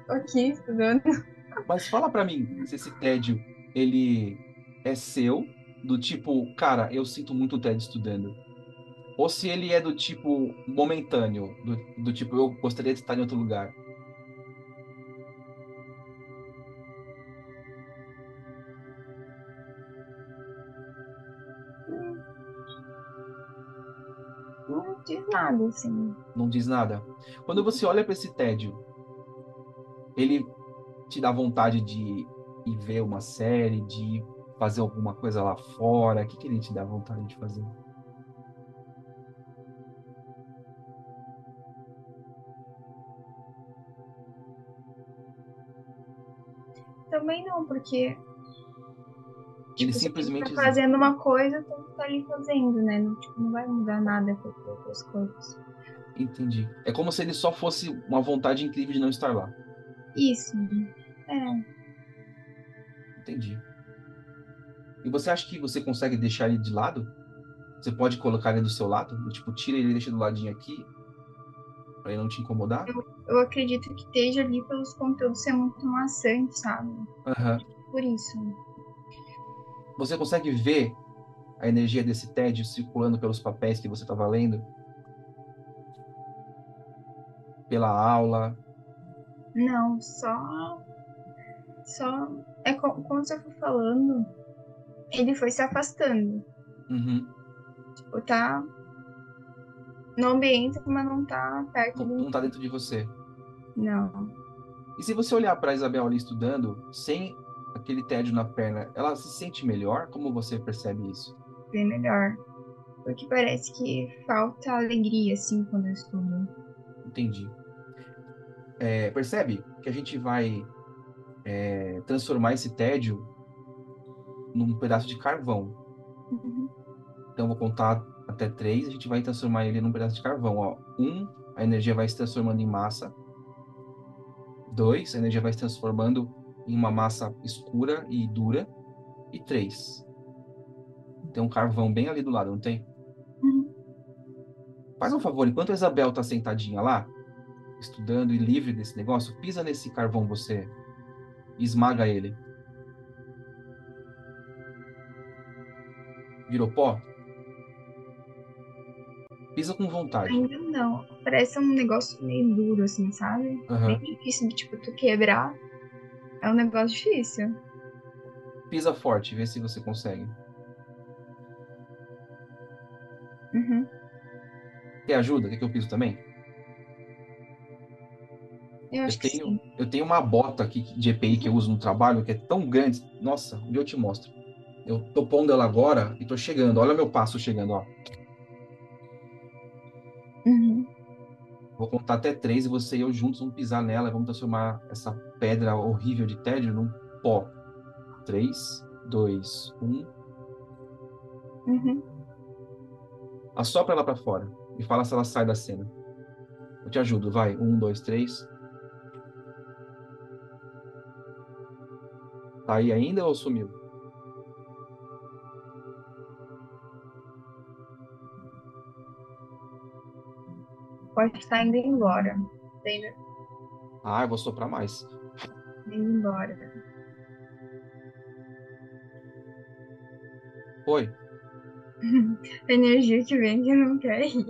aqui estudando. Mas fala para mim se esse tédio ele é seu, do tipo, cara, eu sinto muito tédio estudando. Ou se ele é do tipo momentâneo, do, do tipo, eu gostaria de estar em outro lugar. Nada, assim. Não diz nada. Quando você olha para esse tédio, ele te dá vontade de ir ver uma série, de fazer alguma coisa lá fora? O que, que ele te dá vontade de fazer? Também não, porque. Ele Tipo, simplesmente tá fazendo uma coisa, tu tá ali fazendo, né? Não, tipo, não vai mudar nada com as outras coisas. entendi. É como se ele só fosse uma vontade incrível de não estar lá. Isso. É. Entendi. E você acha que você consegue deixar ele de lado? Você pode colocar ele do seu lado? Do Tipo, tira ele e deixa do ladinho aqui? Pra ele não te incomodar? Eu acredito que esteja ali pelos conteúdos ser muito maçante, sabe? Aham. Por isso. Você consegue ver a energia desse tédio circulando pelos papéis que você estava lendo? Pela aula? Não, só. Só. É co- como você foi falando, ele foi se afastando. Uhum. Tipo, tá no ambiente, mas não tá perto Não, de não tá dentro de você. Não. E se você olhar para Isabel ali estudando, sem aquele tédio na perna, ela se sente melhor? Como você percebe isso? Bem melhor. Porque parece que falta alegria, assim, quando eu estudo. Entendi. É, percebe que a gente vai é, transformar esse tédio num pedaço de carvão. Uhum. Então vou contar até três, a gente vai transformar ele num pedaço de carvão. Ó. Um, a energia vai se transformando em massa. Dois, a energia vai se transformando em uma massa escura e dura. E três, tem um carvão bem ali do lado, não tem? Uhum. Faz um favor, enquanto a Isabel tá sentadinha lá, estudando e livre desse negócio, pisa nesse carvão você e esmaga ele. Virou pó? Pisa com vontade. Ainda não. Parece um negócio meio duro, assim, sabe? Aham. Bem difícil de, tipo, tu quebrar. É um negócio difícil. Pisa forte, vê se você consegue. Uhum. Quer ajuda? Quer que eu piso também? Eu Eu tenho, eu tenho uma bota aqui de EPI que eu uso no trabalho que é tão grande. Nossa, dia eu te mostro. Eu tô pondo ela agora e tô chegando. Olha meu passo chegando, ó. Uhum. Vou contar até três e você e eu juntos vamos pisar nela e vamos transformar essa pedra horrível de tédio num pó. Três, dois, um. Uhum. Assopra ela pra fora e fala se ela sai da cena. Eu te ajudo, vai. Um, dois, três. Tá aí ainda ou sumiu? Pode estar indo embora. Tá indo, Ah, eu vou soprar mais. indo embora. Oi. A energia que vem que não quer ir.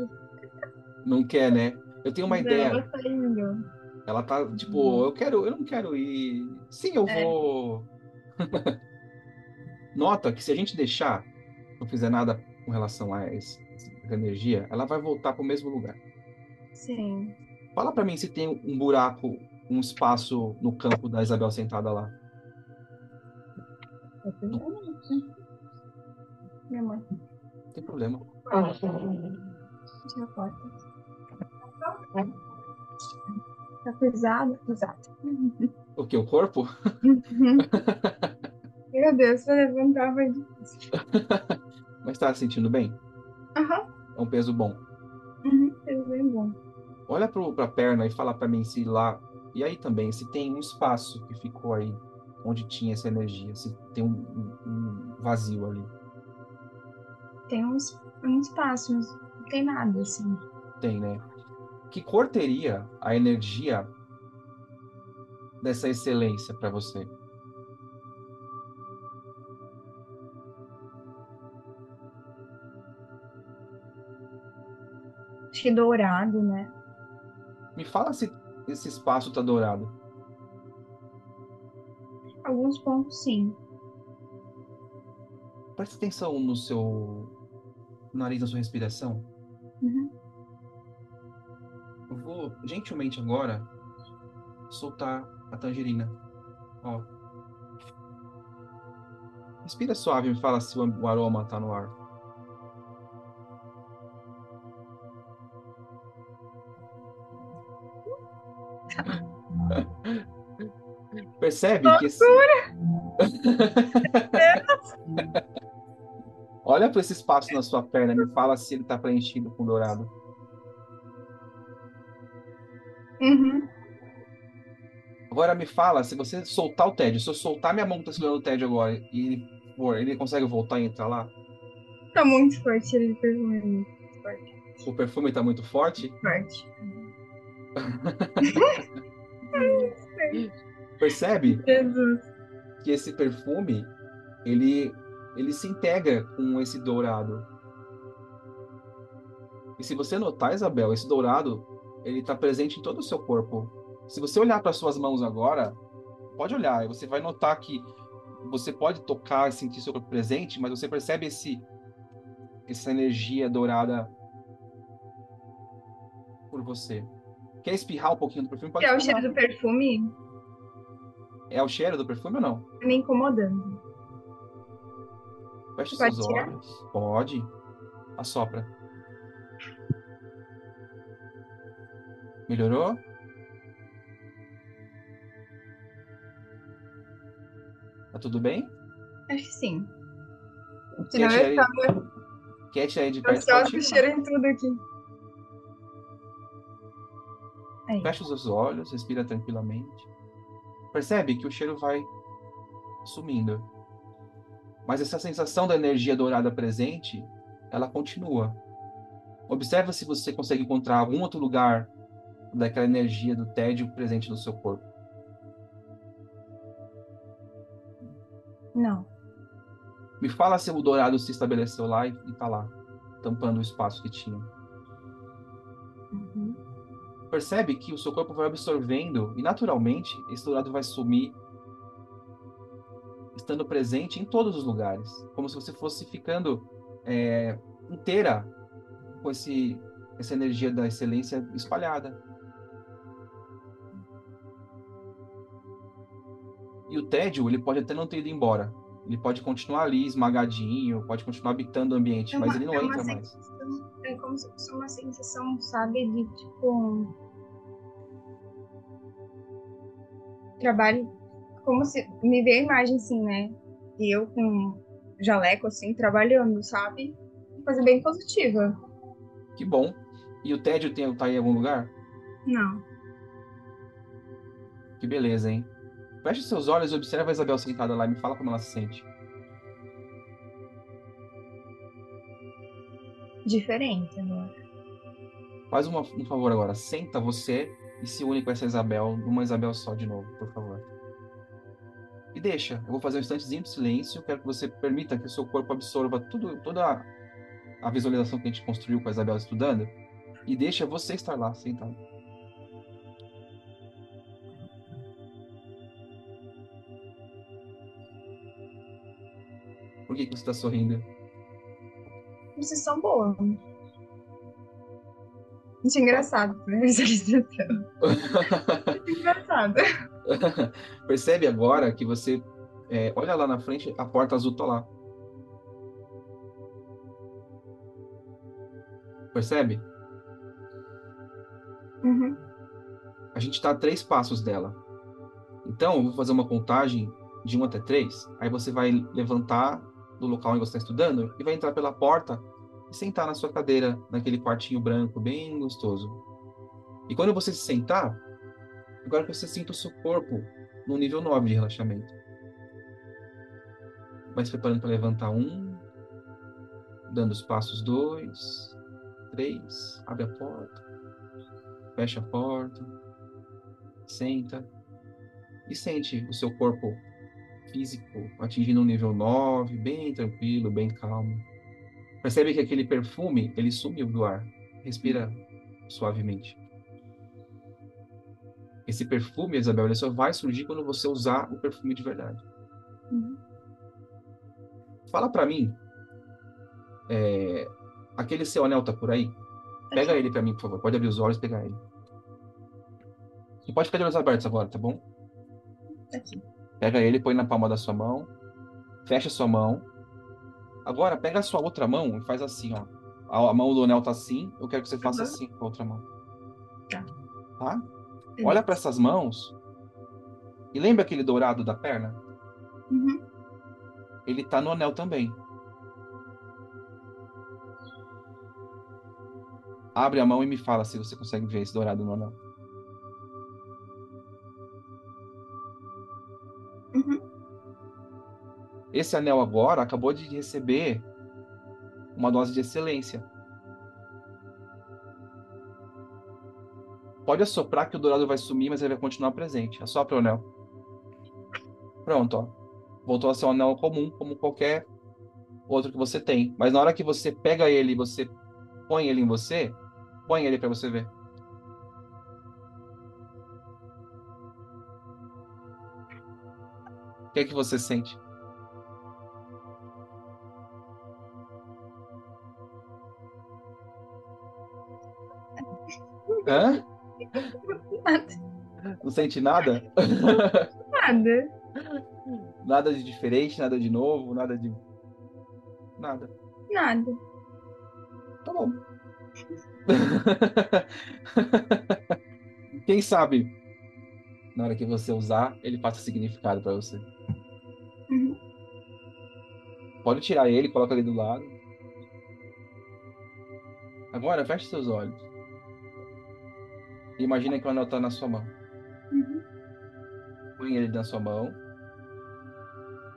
Não quer, né? Eu tenho uma Mas ideia. Ela tá indo. Ela tá, tipo, eu quero, eu não quero ir. Sim, eu É. vou. Nota que se a gente deixar, não fizer nada com relação a essa energia, ela vai voltar pro mesmo lugar. Sim. Fala pra mim se tem um buraco, um espaço no campo da Isabel sentada lá. Tá bem. Minha mãe. Não tem problema. Tira a porta. Tá pesado? Pesado. O que? O corpo? Meu Deus, pra levantar foi difícil. Mas tá se sentindo bem? Aham. É um peso bom. Uhum. Fez bem bom. Olha pro, pra perna e fala pra mim se lá. E aí também, se tem um espaço que ficou aí, onde tinha essa energia, se tem um, um- um vazio ali. Tem uns, um espaço, não tem nada, assim. Tem, né? Que cor teria a energia dessa excelência pra você? Acho que dourado, né? Me fala se esse espaço tá dourado. Alguns pontos, sim. Preste atenção no seu nariz, na sua respiração. Uhum. Eu vou gentilmente agora soltar a tangerina. Ó. Respira suave e me fala se o o aroma tá no ar. Percebe que esse... Olha para esse espaço na sua perna e me fala se ele tá preenchido com dourado. Uhum. Agora me fala, se você soltar o tédio, se eu soltar minha mão que tá segurando o tédio agora e ele for, ele consegue voltar e entrar lá? Tá muito forte ele perfume. Muito forte. O perfume tá muito forte? Forte. Percebe Jesus. que esse perfume, ele, ele se integra com esse dourado. E se você notar, Isabel, esse dourado, ele tá presente em todo o seu corpo. Se você olhar para suas mãos agora, pode olhar, e você vai notar que você pode tocar sentir seu corpo presente, mas você percebe esse essa energia dourada por você. Quer espirrar um pouquinho do perfume? Pode É o cheiro do perfume É o cheiro do perfume ou não? tá me incomodando. Feche Pode seus tirar? olhos. Pode. Assopra. Melhorou? Tá tudo bem? Acho que sim. Senão eu tava quer tirar de perto? cheiro em tudo aqui. Aí. Fecha os seus olhos, respira tranquilamente. Percebe que o cheiro vai sumindo. Mas essa sensação da energia dourada presente, ela continua. Observa se você consegue encontrar algum outro lugar daquela energia do tédio presente no seu corpo. Não. Me fala se o dourado se estabeleceu lá e, e tá lá, tampando o espaço que tinha. Percebe que o seu corpo vai absorvendo e naturalmente esse dourado vai sumir, estando presente em todos os lugares, como se você fosse ficando é, inteira com esse, essa energia da excelência espalhada. E o tédio, ele pode até não ter ido embora. Ele pode continuar ali esmagadinho, pode continuar habitando o ambiente, É uma- mas ele não é entra mais. É como se fosse uma sensação, sabe, de tipo. Trabalho. Como se. Me veio a imagem assim, né? E eu com jaleco, assim, trabalhando, sabe? Uma coisa bem positiva. Que bom. E o tédio tem, tá em algum lugar? Não. Que beleza, hein? Feche seus olhos e observa a Isabel sentada lá e me fala como ela se sente. Diferente agora. Faz uma- um favor agora. Senta você e se une com essa Isabel, numa Isabel só de novo, por favor. E deixa. Eu vou fazer um instantezinho de silêncio. Quero que você permita que o seu corpo absorva tudo, toda a- visualização que a gente construiu com a Isabel estudando. E deixa você estar lá, sentado. Por que, que você está sorrindo? São boas. Isso é engraçado, né? Visualização. engraçado. Percebe agora que você é, olha lá na frente, a porta azul tá lá. Percebe? Uhum. A gente está a três passos dela. Então, eu vou fazer uma contagem de um até três. Aí você vai levantar do local onde você está estudando e vai entrar pela porta e sentar na sua cadeira, naquele quartinho branco bem gostoso. E quando você se sentar, agora que você sinta o seu corpo no nível 9 de relaxamento. Vai se preparando para levantar um, dando os passos dois, três, abre a porta, fecha a porta, senta e sente o seu corpo físico atingindo um nível 9, bem tranquilo, bem calmo. Percebe que aquele perfume, ele sumiu do ar. Respira suavemente. Esse perfume, Isabel, ele só vai surgir quando você usar o perfume de verdade. Uhum. Fala pra mim, é, aquele seu anel tá por aí? Pega ele pra mim, por favor. Pode abrir os olhos e pegar ele. E pode ficar de olhos abertos agora, tá bom? Aqui. Pega ele, põe na palma da sua mão. Fecha a sua mão. Agora, pega a sua outra mão e faz assim, ó. A, a mão do anel tá assim. Eu quero que você faça Uhum. assim com a outra mão. Tá. Tá? Olha para essas mãos. E lembra aquele dourado da perna? Uhum. Ele tá no anel também. Abre a mão e me fala se você consegue ver esse dourado no anel. Esse anel agora acabou de receber uma dose de excelência. Pode assoprar que o dourado vai sumir, mas ele vai continuar presente. Assopra o anel. Pronto, ó. Voltou a ser um anel comum, como qualquer outro que você tem. Mas na hora que você pega ele e você põe ele em você, põe ele para você ver. O que é que você sente? Hã? Nada. Não sente nada? Nada. Nada de diferente, nada de novo, nada de. Nada. Nada. Tá bom. Quem sabe, na hora que você usar, ele passa significado pra você. Uhum. Pode tirar ele, coloca ali do lado. Agora, feche seus olhos. Imagina que o anel tá na sua mão. Uhum. Põe ele na sua mão.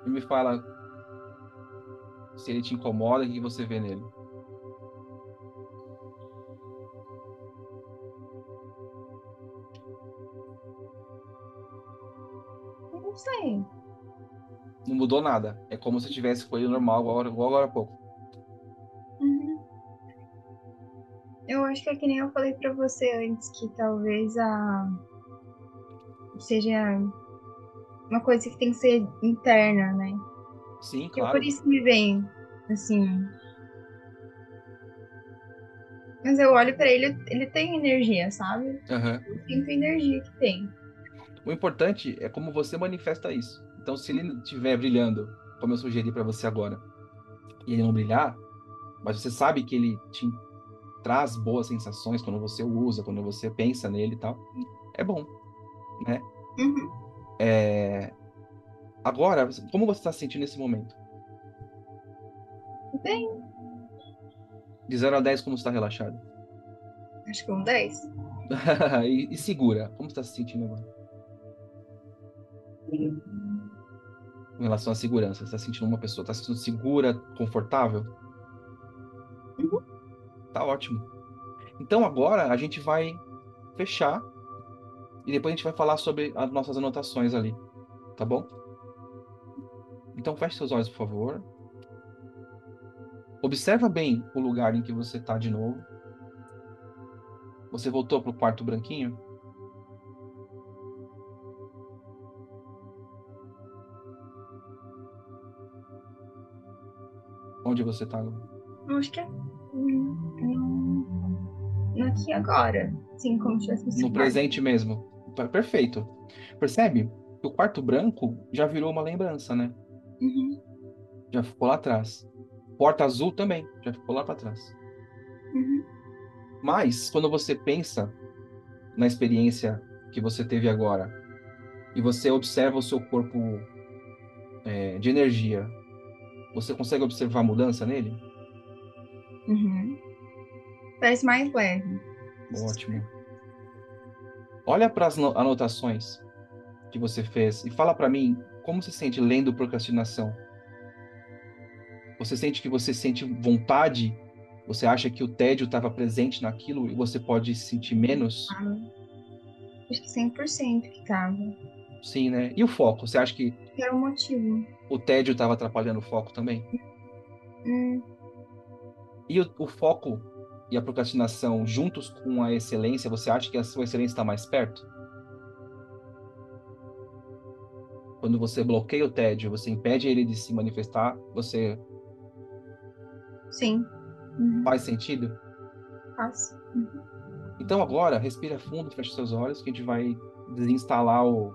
E me fala se ele te incomoda, o que você vê nele. Eu Não sei. Não mudou nada. É como se tivesse com ele normal, agora, igual agora há pouco. Eu acho que é que nem eu falei pra você antes, que talvez a. seja uma coisa que tem que ser interna, né? Sim, claro. por isso que me vem, assim. Mas eu olho pra ele, ele tem energia, sabe? Aham. Eu sinto a energia que tem. O importante é como você manifesta isso. Então, se ele estiver brilhando, como eu sugeri para você agora, e ele não brilhar, mas você sabe que ele te traz boas sensações quando você usa, quando você pensa nele e tal, é bom, né? Uhum. É... Agora, como você está se sentindo nesse momento? Bem, De 0 a 10, como você está relaxado? acho que um 10. e, e segura, como você está se sentindo agora? Em relação à segurança, você está sentindo uma pessoa, está se sentindo segura, confortável? Uhum. Tá ótimo. Então agora a gente vai fechar e depois a gente vai falar sobre as nossas anotações ali, tá bom? Então feche seus olhos, por favor. Observa bem o lugar em que você está de novo. Você voltou para o quarto branquinho? Onde você está agora? Acho que é. No aqui e agora. Sim, como se tivesse No presente mesmo. Per- Perfeito. Percebe que o quarto branco já virou uma lembrança, né? Uhum, Já ficou lá atrás. Porta azul também, já ficou lá para trás. uhum, Mas, quando você pensa na experiência que você teve agora e você observa o seu corpo é, de energia, você consegue observar a mudança nele? Uhum. Parece mais leve. Ótimo. Olha para as no- anotações que você fez e fala para mim como se sente lendo procrastinação. Você sente que você sente vontade? Você acha que o tédio estava presente naquilo e você pode se sentir menos? Ah, Acho que 100% que tava. Sim, né? E o foco? Você acha que Que era o motivo. o tédio estava atrapalhando o foco também? Hum, E o, o foco e a procrastinação juntos com a excelência, você acha que a sua excelência está mais perto? Quando você bloqueia o tédio, você impede ele de se manifestar, você sim. Uhum, faz sentido? faço. Então agora, respira fundo, fecha seus olhos, que a gente vai desinstalar o,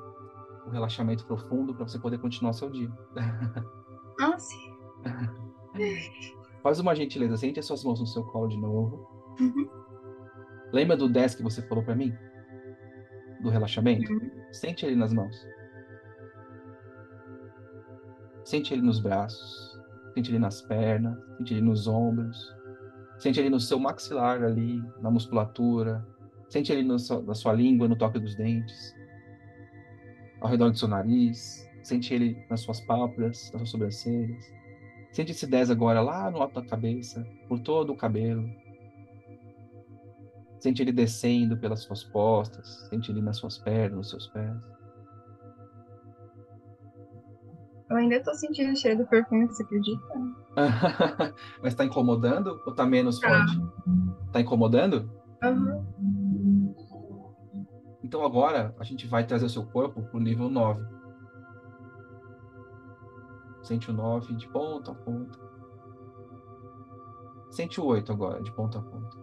o relaxamento profundo para você poder continuar seu dia. Ah, sim. Faz uma gentileza, sente as suas mãos no seu colo de novo. Uhum. Lembra do 10 que você falou para mim? Do relaxamento? Uhum. Sente ele nas mãos. Sente ele nos braços. Sente ele nas pernas. Sente ele nos ombros. Sente ele no seu maxilar ali, na musculatura. Sente ele no na sua língua, no toque dos dentes. Ao redor do seu nariz. Sente ele nas suas pálpebras, nas suas sobrancelhas. Sente esse 10 agora lá no alto da cabeça, por todo o cabelo. Sente ele descendo pelas suas costas, sente ele nas suas pernas, nos seus pés. Eu ainda tô sentindo o cheiro do perfume, você acredita? Mas tá incomodando ou tá menos Tá. forte? Tá incomodando? Uhum. Então agora a gente vai trazer o seu corpo pro nível 9. Sente o 9 de ponta a ponta. Sente o 8 agora, de ponta a ponta.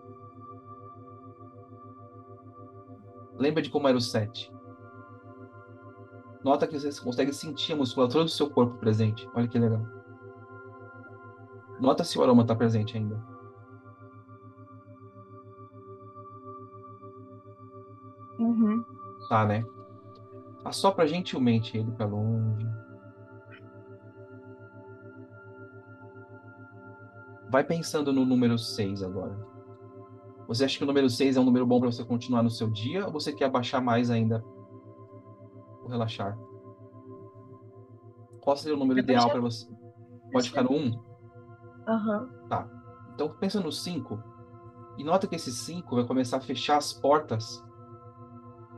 Lembra de como era o 7. Nota que você consegue sentir a musculatura do seu corpo presente. Olha que legal. Nota se o aroma está presente ainda. Uhum. Tá, né? Assopra gentilmente ele para longe. Vai pensando no número 6 agora. Você acha que o número 6 é um número bom para você continuar no seu dia ou você quer abaixar mais ainda o relaxar? Qual seria o número Eu ideal para você? Pode ficar no 1? Aham. Então pensa no 5 e nota que esse 5 vai começar a fechar as portas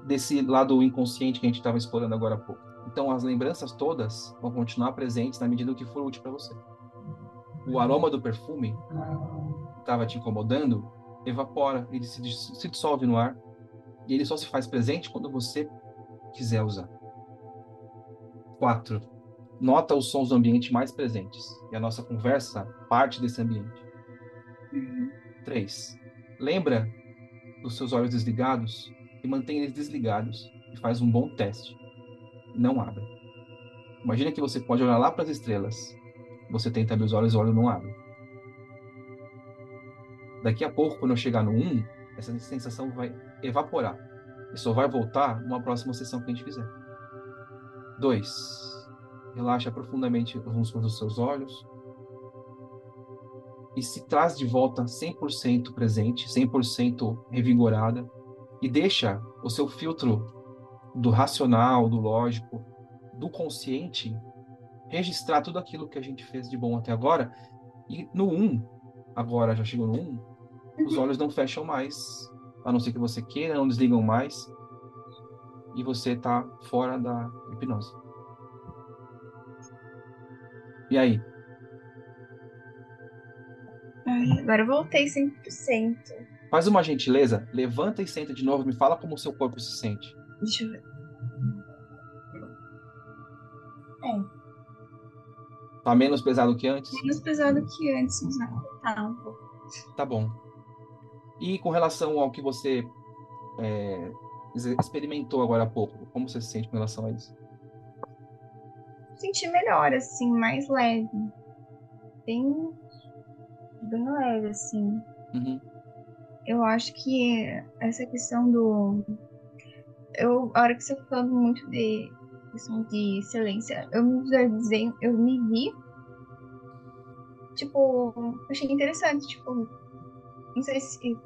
desse lado inconsciente que a gente estava explorando agora há pouco. Então as lembranças todas vão continuar presentes na medida que for útil para você. O aroma do perfume estava te incomodando, evapora, ele se, se dissolve no ar. E ele só se faz presente quando você quiser usar. 4. Nota os sons do ambiente mais presentes. E a nossa conversa parte desse ambiente. 3. Lembra dos seus olhos desligados e mantém eles desligados e faz um bom teste. Não abre. Imagina que você pode olhar lá para as estrelas. Você tenta abrir os olhos o olho não abre. Daqui a pouco, quando eu chegar no 1, essa sensação vai evaporar. E só vai voltar numa próxima sessão que a gente fizer. 2. Relaxa profundamente os músculos dos seus olhos. E se traz de volta 100% presente, 100% revigorada. E deixa o seu filtro do racional, do lógico, do consciente registrar tudo aquilo que a gente fez de bom até agora. E no 1, agora já chegou no 1, os olhos não fecham mais, a não ser que você queira, não desligam mais, e você está fora da hipnose. E aí? Ai, agora eu voltei 100%. Faz uma gentileza, levanta e senta de novo, me fala como o seu corpo se sente. Deixa eu ver. É. Tá menos pesado que antes? Menos pesado que antes, mas tá um pouco. Tá bom. E com relação ao que você é, experimentou agora há pouco, como você se sente com relação a isso? Senti melhor, assim, mais leve. Bem, bem leve, assim. Uhum. Eu acho que essa questão do. Eu, a hora que você tá falando muito de questão de excelência, eu me visualizei, eu me vi. Tipo, achei interessante, tipo, não sei se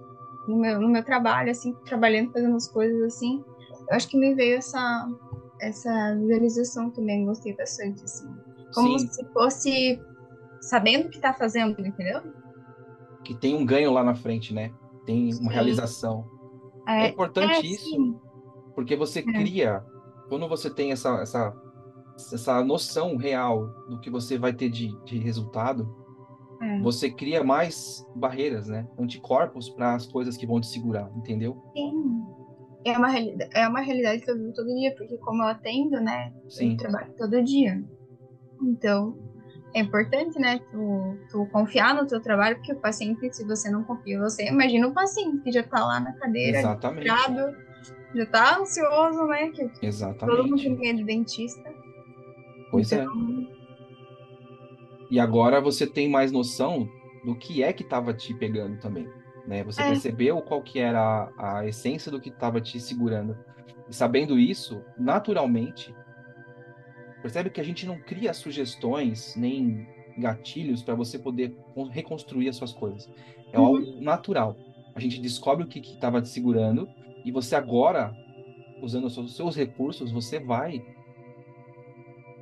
no meu, no meu trabalho, assim, trabalhando, fazendo as coisas assim, eu acho que me veio essa, essa visualização também, gostei bastante, assim. Como Sim. se fosse sabendo o que tá fazendo, entendeu? Que tem um ganho lá na frente, né? Tem uma Sim. realização. É, é importante é, isso, porque você é. cria, quando você tem essa, essa, essa noção real do que você vai ter de, de resultado, é. Você cria mais barreiras, né? Anticorpos para as coisas que vão te segurar, entendeu? Sim. É uma, é uma realidade que eu vivo todo dia, porque como eu atendo, né? Sim. Eu trabalho todo dia. Então, é importante, né? Tu, tu confiar no teu trabalho, porque o paciente, se você não confia em você, imagina o paciente que já tá lá na cadeira, Exatamente. Ligado, já tá ansioso, né? Que Exatamente. Todo mundo tem de dentista. Pois é. então, é. E agora você tem mais noção do que é que estava te pegando também. Né? Você é. percebeu qual que era a, a essência do que estava te segurando. E sabendo isso, naturalmente, percebe que a gente não cria sugestões nem gatilhos para você poder reconstruir as suas coisas. É uhum. algo natural. A gente descobre o que estava te segurando e você agora, usando os seus recursos, você vai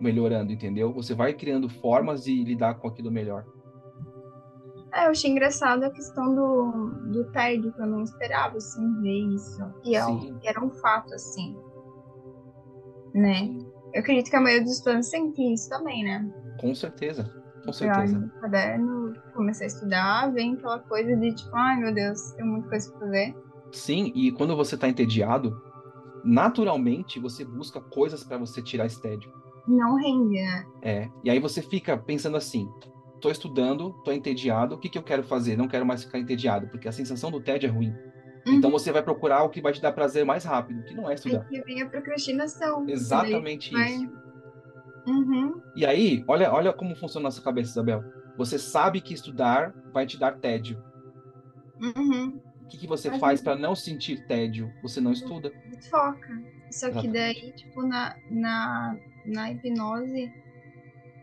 melhorando, entendeu? Você vai criando formas de lidar com aquilo melhor. É, eu achei engraçado a questão do, do tédio, que eu não esperava, assim, ver isso. E é um, era um fato, assim. Né? Sim. Eu acredito que a maioria dos estudantes sentem isso também, né? Com certeza, com certeza. No caderno, comecei a estudar, vem aquela coisa de tipo, ai meu Deus, tem muita coisa pra fazer. Sim, e quando você tá entediado, naturalmente você busca coisas para você tirar esse tédio não rende, né? É. E aí você fica pensando assim: tô estudando, tô entediado, o que, que eu quero fazer? Não quero mais ficar entediado, porque a sensação do tédio é ruim. Uhum. Então você vai procurar o que vai te dar prazer mais rápido, que não é estudar. Aí vem a procrastinação. Exatamente vai... isso. Uhum. E aí, olha, olha como funciona a nossa cabeça, Isabel. Você sabe que estudar vai te dar tédio. Uhum. O que, que você Mas faz para não sentir tédio? Você não estuda. Foca. Só que daí, tipo, na, na na hipnose,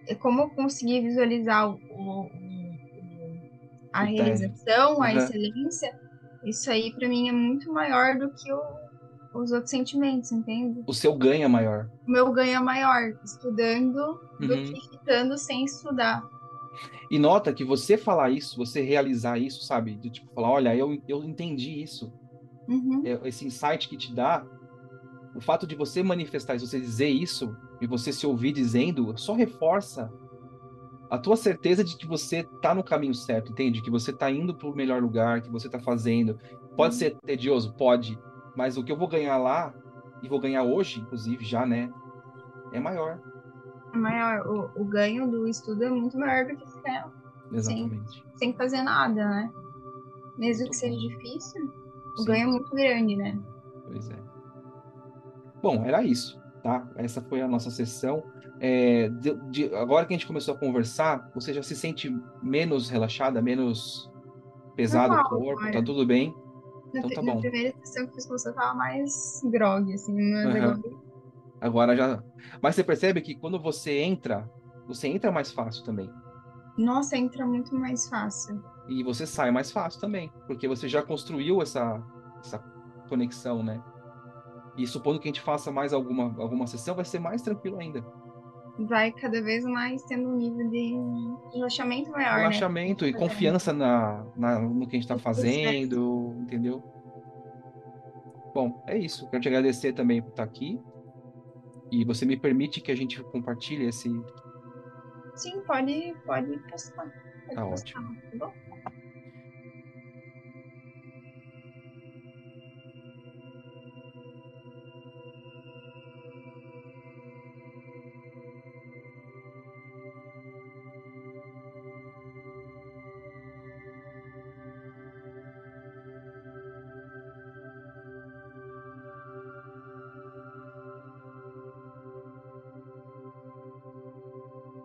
é como eu consegui visualizar o, o, a realização, a uhum. excelência, isso aí para mim é muito maior do que o, os outros sentimentos, entende? O seu ganho é maior. O meu ganho é maior estudando uhum. do que ficando sem estudar. E nota que você falar isso, você realizar isso, sabe? Do tipo, falar, olha, eu, eu entendi isso. Uhum. É, esse insight que te dá, o fato de você manifestar isso, você dizer isso, e você se ouvir dizendo, só reforça a tua certeza de que você tá no caminho certo, entende? Que você tá indo para o melhor lugar, que você tá fazendo. Pode ser tedioso, pode, mas o que eu vou ganhar lá e vou ganhar hoje, inclusive já, né, é maior. É maior. O, o ganho do estudo é muito maior do que ficar Exatamente. sem, sem fazer nada, né? Mesmo que seja difícil, o Sim. ganho é muito grande, né? Pois é. Bom, era isso, tá? Essa foi a nossa sessão. É, de- de- agora que a gente começou a conversar, você já se sente menos relaxada, menos pesado o corpo, tá agora. tudo bem? Na, Então tá na bom. primeira sessão que eu fiz com você, eu tava mais grog, assim, mas Aham. agora Agora já. Mas você percebe que quando você entra, você entra mais fácil também. Nossa, entra muito mais fácil. E você sai mais fácil também, porque você já construiu essa, essa conexão, né? E supondo que a gente faça mais alguma, alguma sessão, vai ser mais tranquilo ainda. Vai cada vez mais tendo um nível de relaxamento maior, né? Relaxamento e confiança na, na- no que a gente está processo. fazendo, entendeu? Bom, é isso. Quero te agradecer também por estar aqui. E você me permite que a gente compartilhe esse. Sim, pode, pode postar. Pode Tá postar, tá bom?